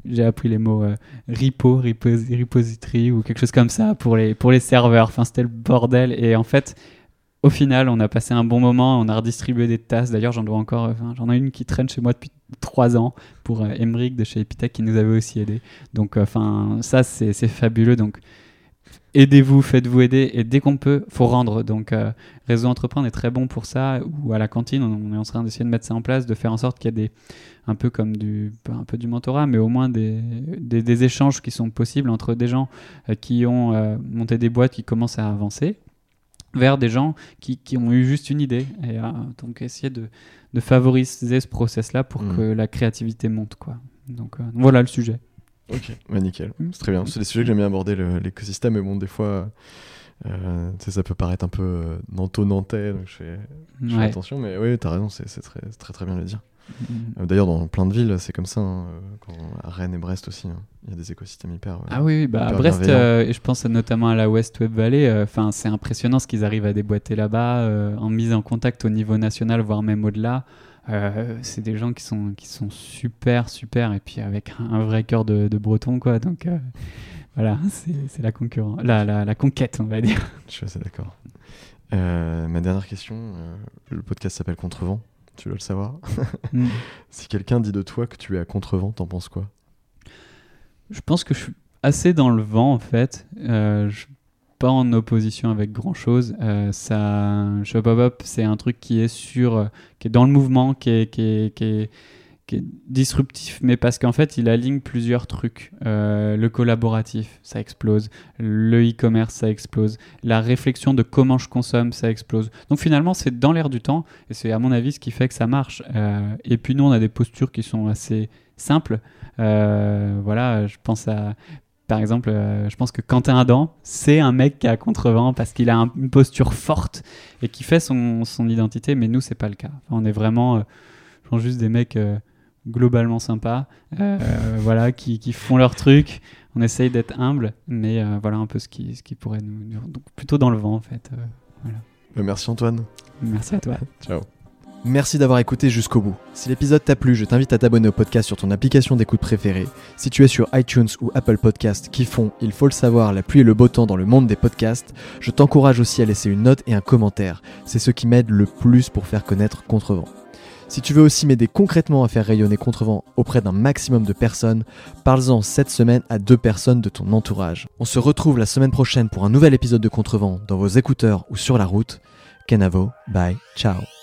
j'ai appris les mots repo, repos- repository ou quelque chose comme ça pour les pour les serveurs. Enfin c'était le bordel et en fait. Au final, on a passé un bon moment, on a redistribué des tasses. D'ailleurs, j'en dois encore, j'en ai une qui traîne chez moi depuis trois ans pour euh, de chez Epitech qui nous avait aussi aidé. Donc, euh, enfin, ça c'est fabuleux. Donc, aidez-vous, faites-vous aider et dès qu'on peut, faut rendre. Donc, euh, Réseau Entreprendre est très bon pour ça. Ou à la cantine, on est en train d'essayer de mettre ça en place, de faire en sorte qu'il y ait des, un peu comme du, un peu du mentorat, mais au moins des, des, échanges qui sont possibles entre des gens euh, qui ont monté des boîtes qui commencent à avancer vers des gens qui, qui ont eu juste une idée. Et euh, donc, essayer de, de favoriser ce process-là pour Mm. que la créativité monte. Quoi. Donc, euh, voilà le sujet. Ok, bah nickel, c'est très bien. C'est des sujets que j'aime bien aborder, l'écosystème, mais bon, des fois, euh, ça peut paraître un peu nanto-nantais, donc je fais, je fais Ouais. attention, mais oui, t'as raison, c'est très, très très bien de le dire. Euh, D'ailleurs, dans plein de villes, c'est comme ça, hein, euh, quand, à Rennes et Brest aussi, hein, il y a des écosystèmes hyper... euh, Ah oui, oui, bah, à Brest, et je pense notamment à la West Web Valley, enfin c'est impressionnant ce qu'ils arrivent à déboîter là-bas, en mise en contact au niveau national, voire même au-delà. Euh, c'est des gens qui sont, qui sont super, super, et puis avec un, un vrai cœur de, de breton, quoi. Donc euh, voilà, c'est la, concurrence, la, la, la conquête, on va dire. Je suis assez d'accord. Euh, ma dernière question, le podcast s'appelle Contrevent, tu dois le savoir. Mm. si quelqu'un dit de toi que tu es à Contrevent, t'en penses quoi? Je pense que je suis assez dans le vent en fait. Euh, je suis pas en opposition avec grand chose. Euh, ça, Shop Up Up, c'est un truc qui est sur, euh, qui est dans le mouvement, qui est, qui est, qui est, qui est disruptif, mais parce qu'en fait, il aligne plusieurs trucs. Euh, le collaboratif, ça explose. Le e-commerce, ça explose. La réflexion de comment je consomme, ça explose. Donc finalement, c'est dans l'air du temps, et c'est à mon avis ce qui fait que ça marche. Euh, et puis nous, on a des postures qui sont assez simples. Euh, voilà, je pense à. Par exemple, je pense que Quentin Adam, c'est un mec qui a contrevent parce qu'il a un- une posture forte et qui fait son, son identité, mais nous, c'est pas le cas. On est vraiment, juste des mecs globalement sympas, euh, voilà, qui, qui font leur truc. On essaye d'être humble, mais euh, voilà un peu ce qui, ce qui pourrait nous, nous- donc plutôt dans le vent en fait. euh. Euh, Merci Antoine. merci à toi. Ciao. Merci d'avoir écouté jusqu'au bout. Si l'épisode t'a plu, je t'invite à t'abonner au podcast sur ton application d'écoute préférée. Si tu es sur iTunes ou Apple Podcast qui font, il faut le savoir, la pluie et le beau temps dans le monde des podcasts, je t'encourage aussi à laisser une note et un commentaire. C'est ce qui m'aide le plus pour faire connaître Contrevent. Si tu veux aussi m'aider concrètement à faire rayonner Contrevent auprès d'un maximum de personnes, parle-en cette semaine à deux personnes de ton entourage. On se retrouve la semaine prochaine pour un nouvel épisode de Contrevent dans vos écouteurs ou sur la route. Kenavo, bye, ciao.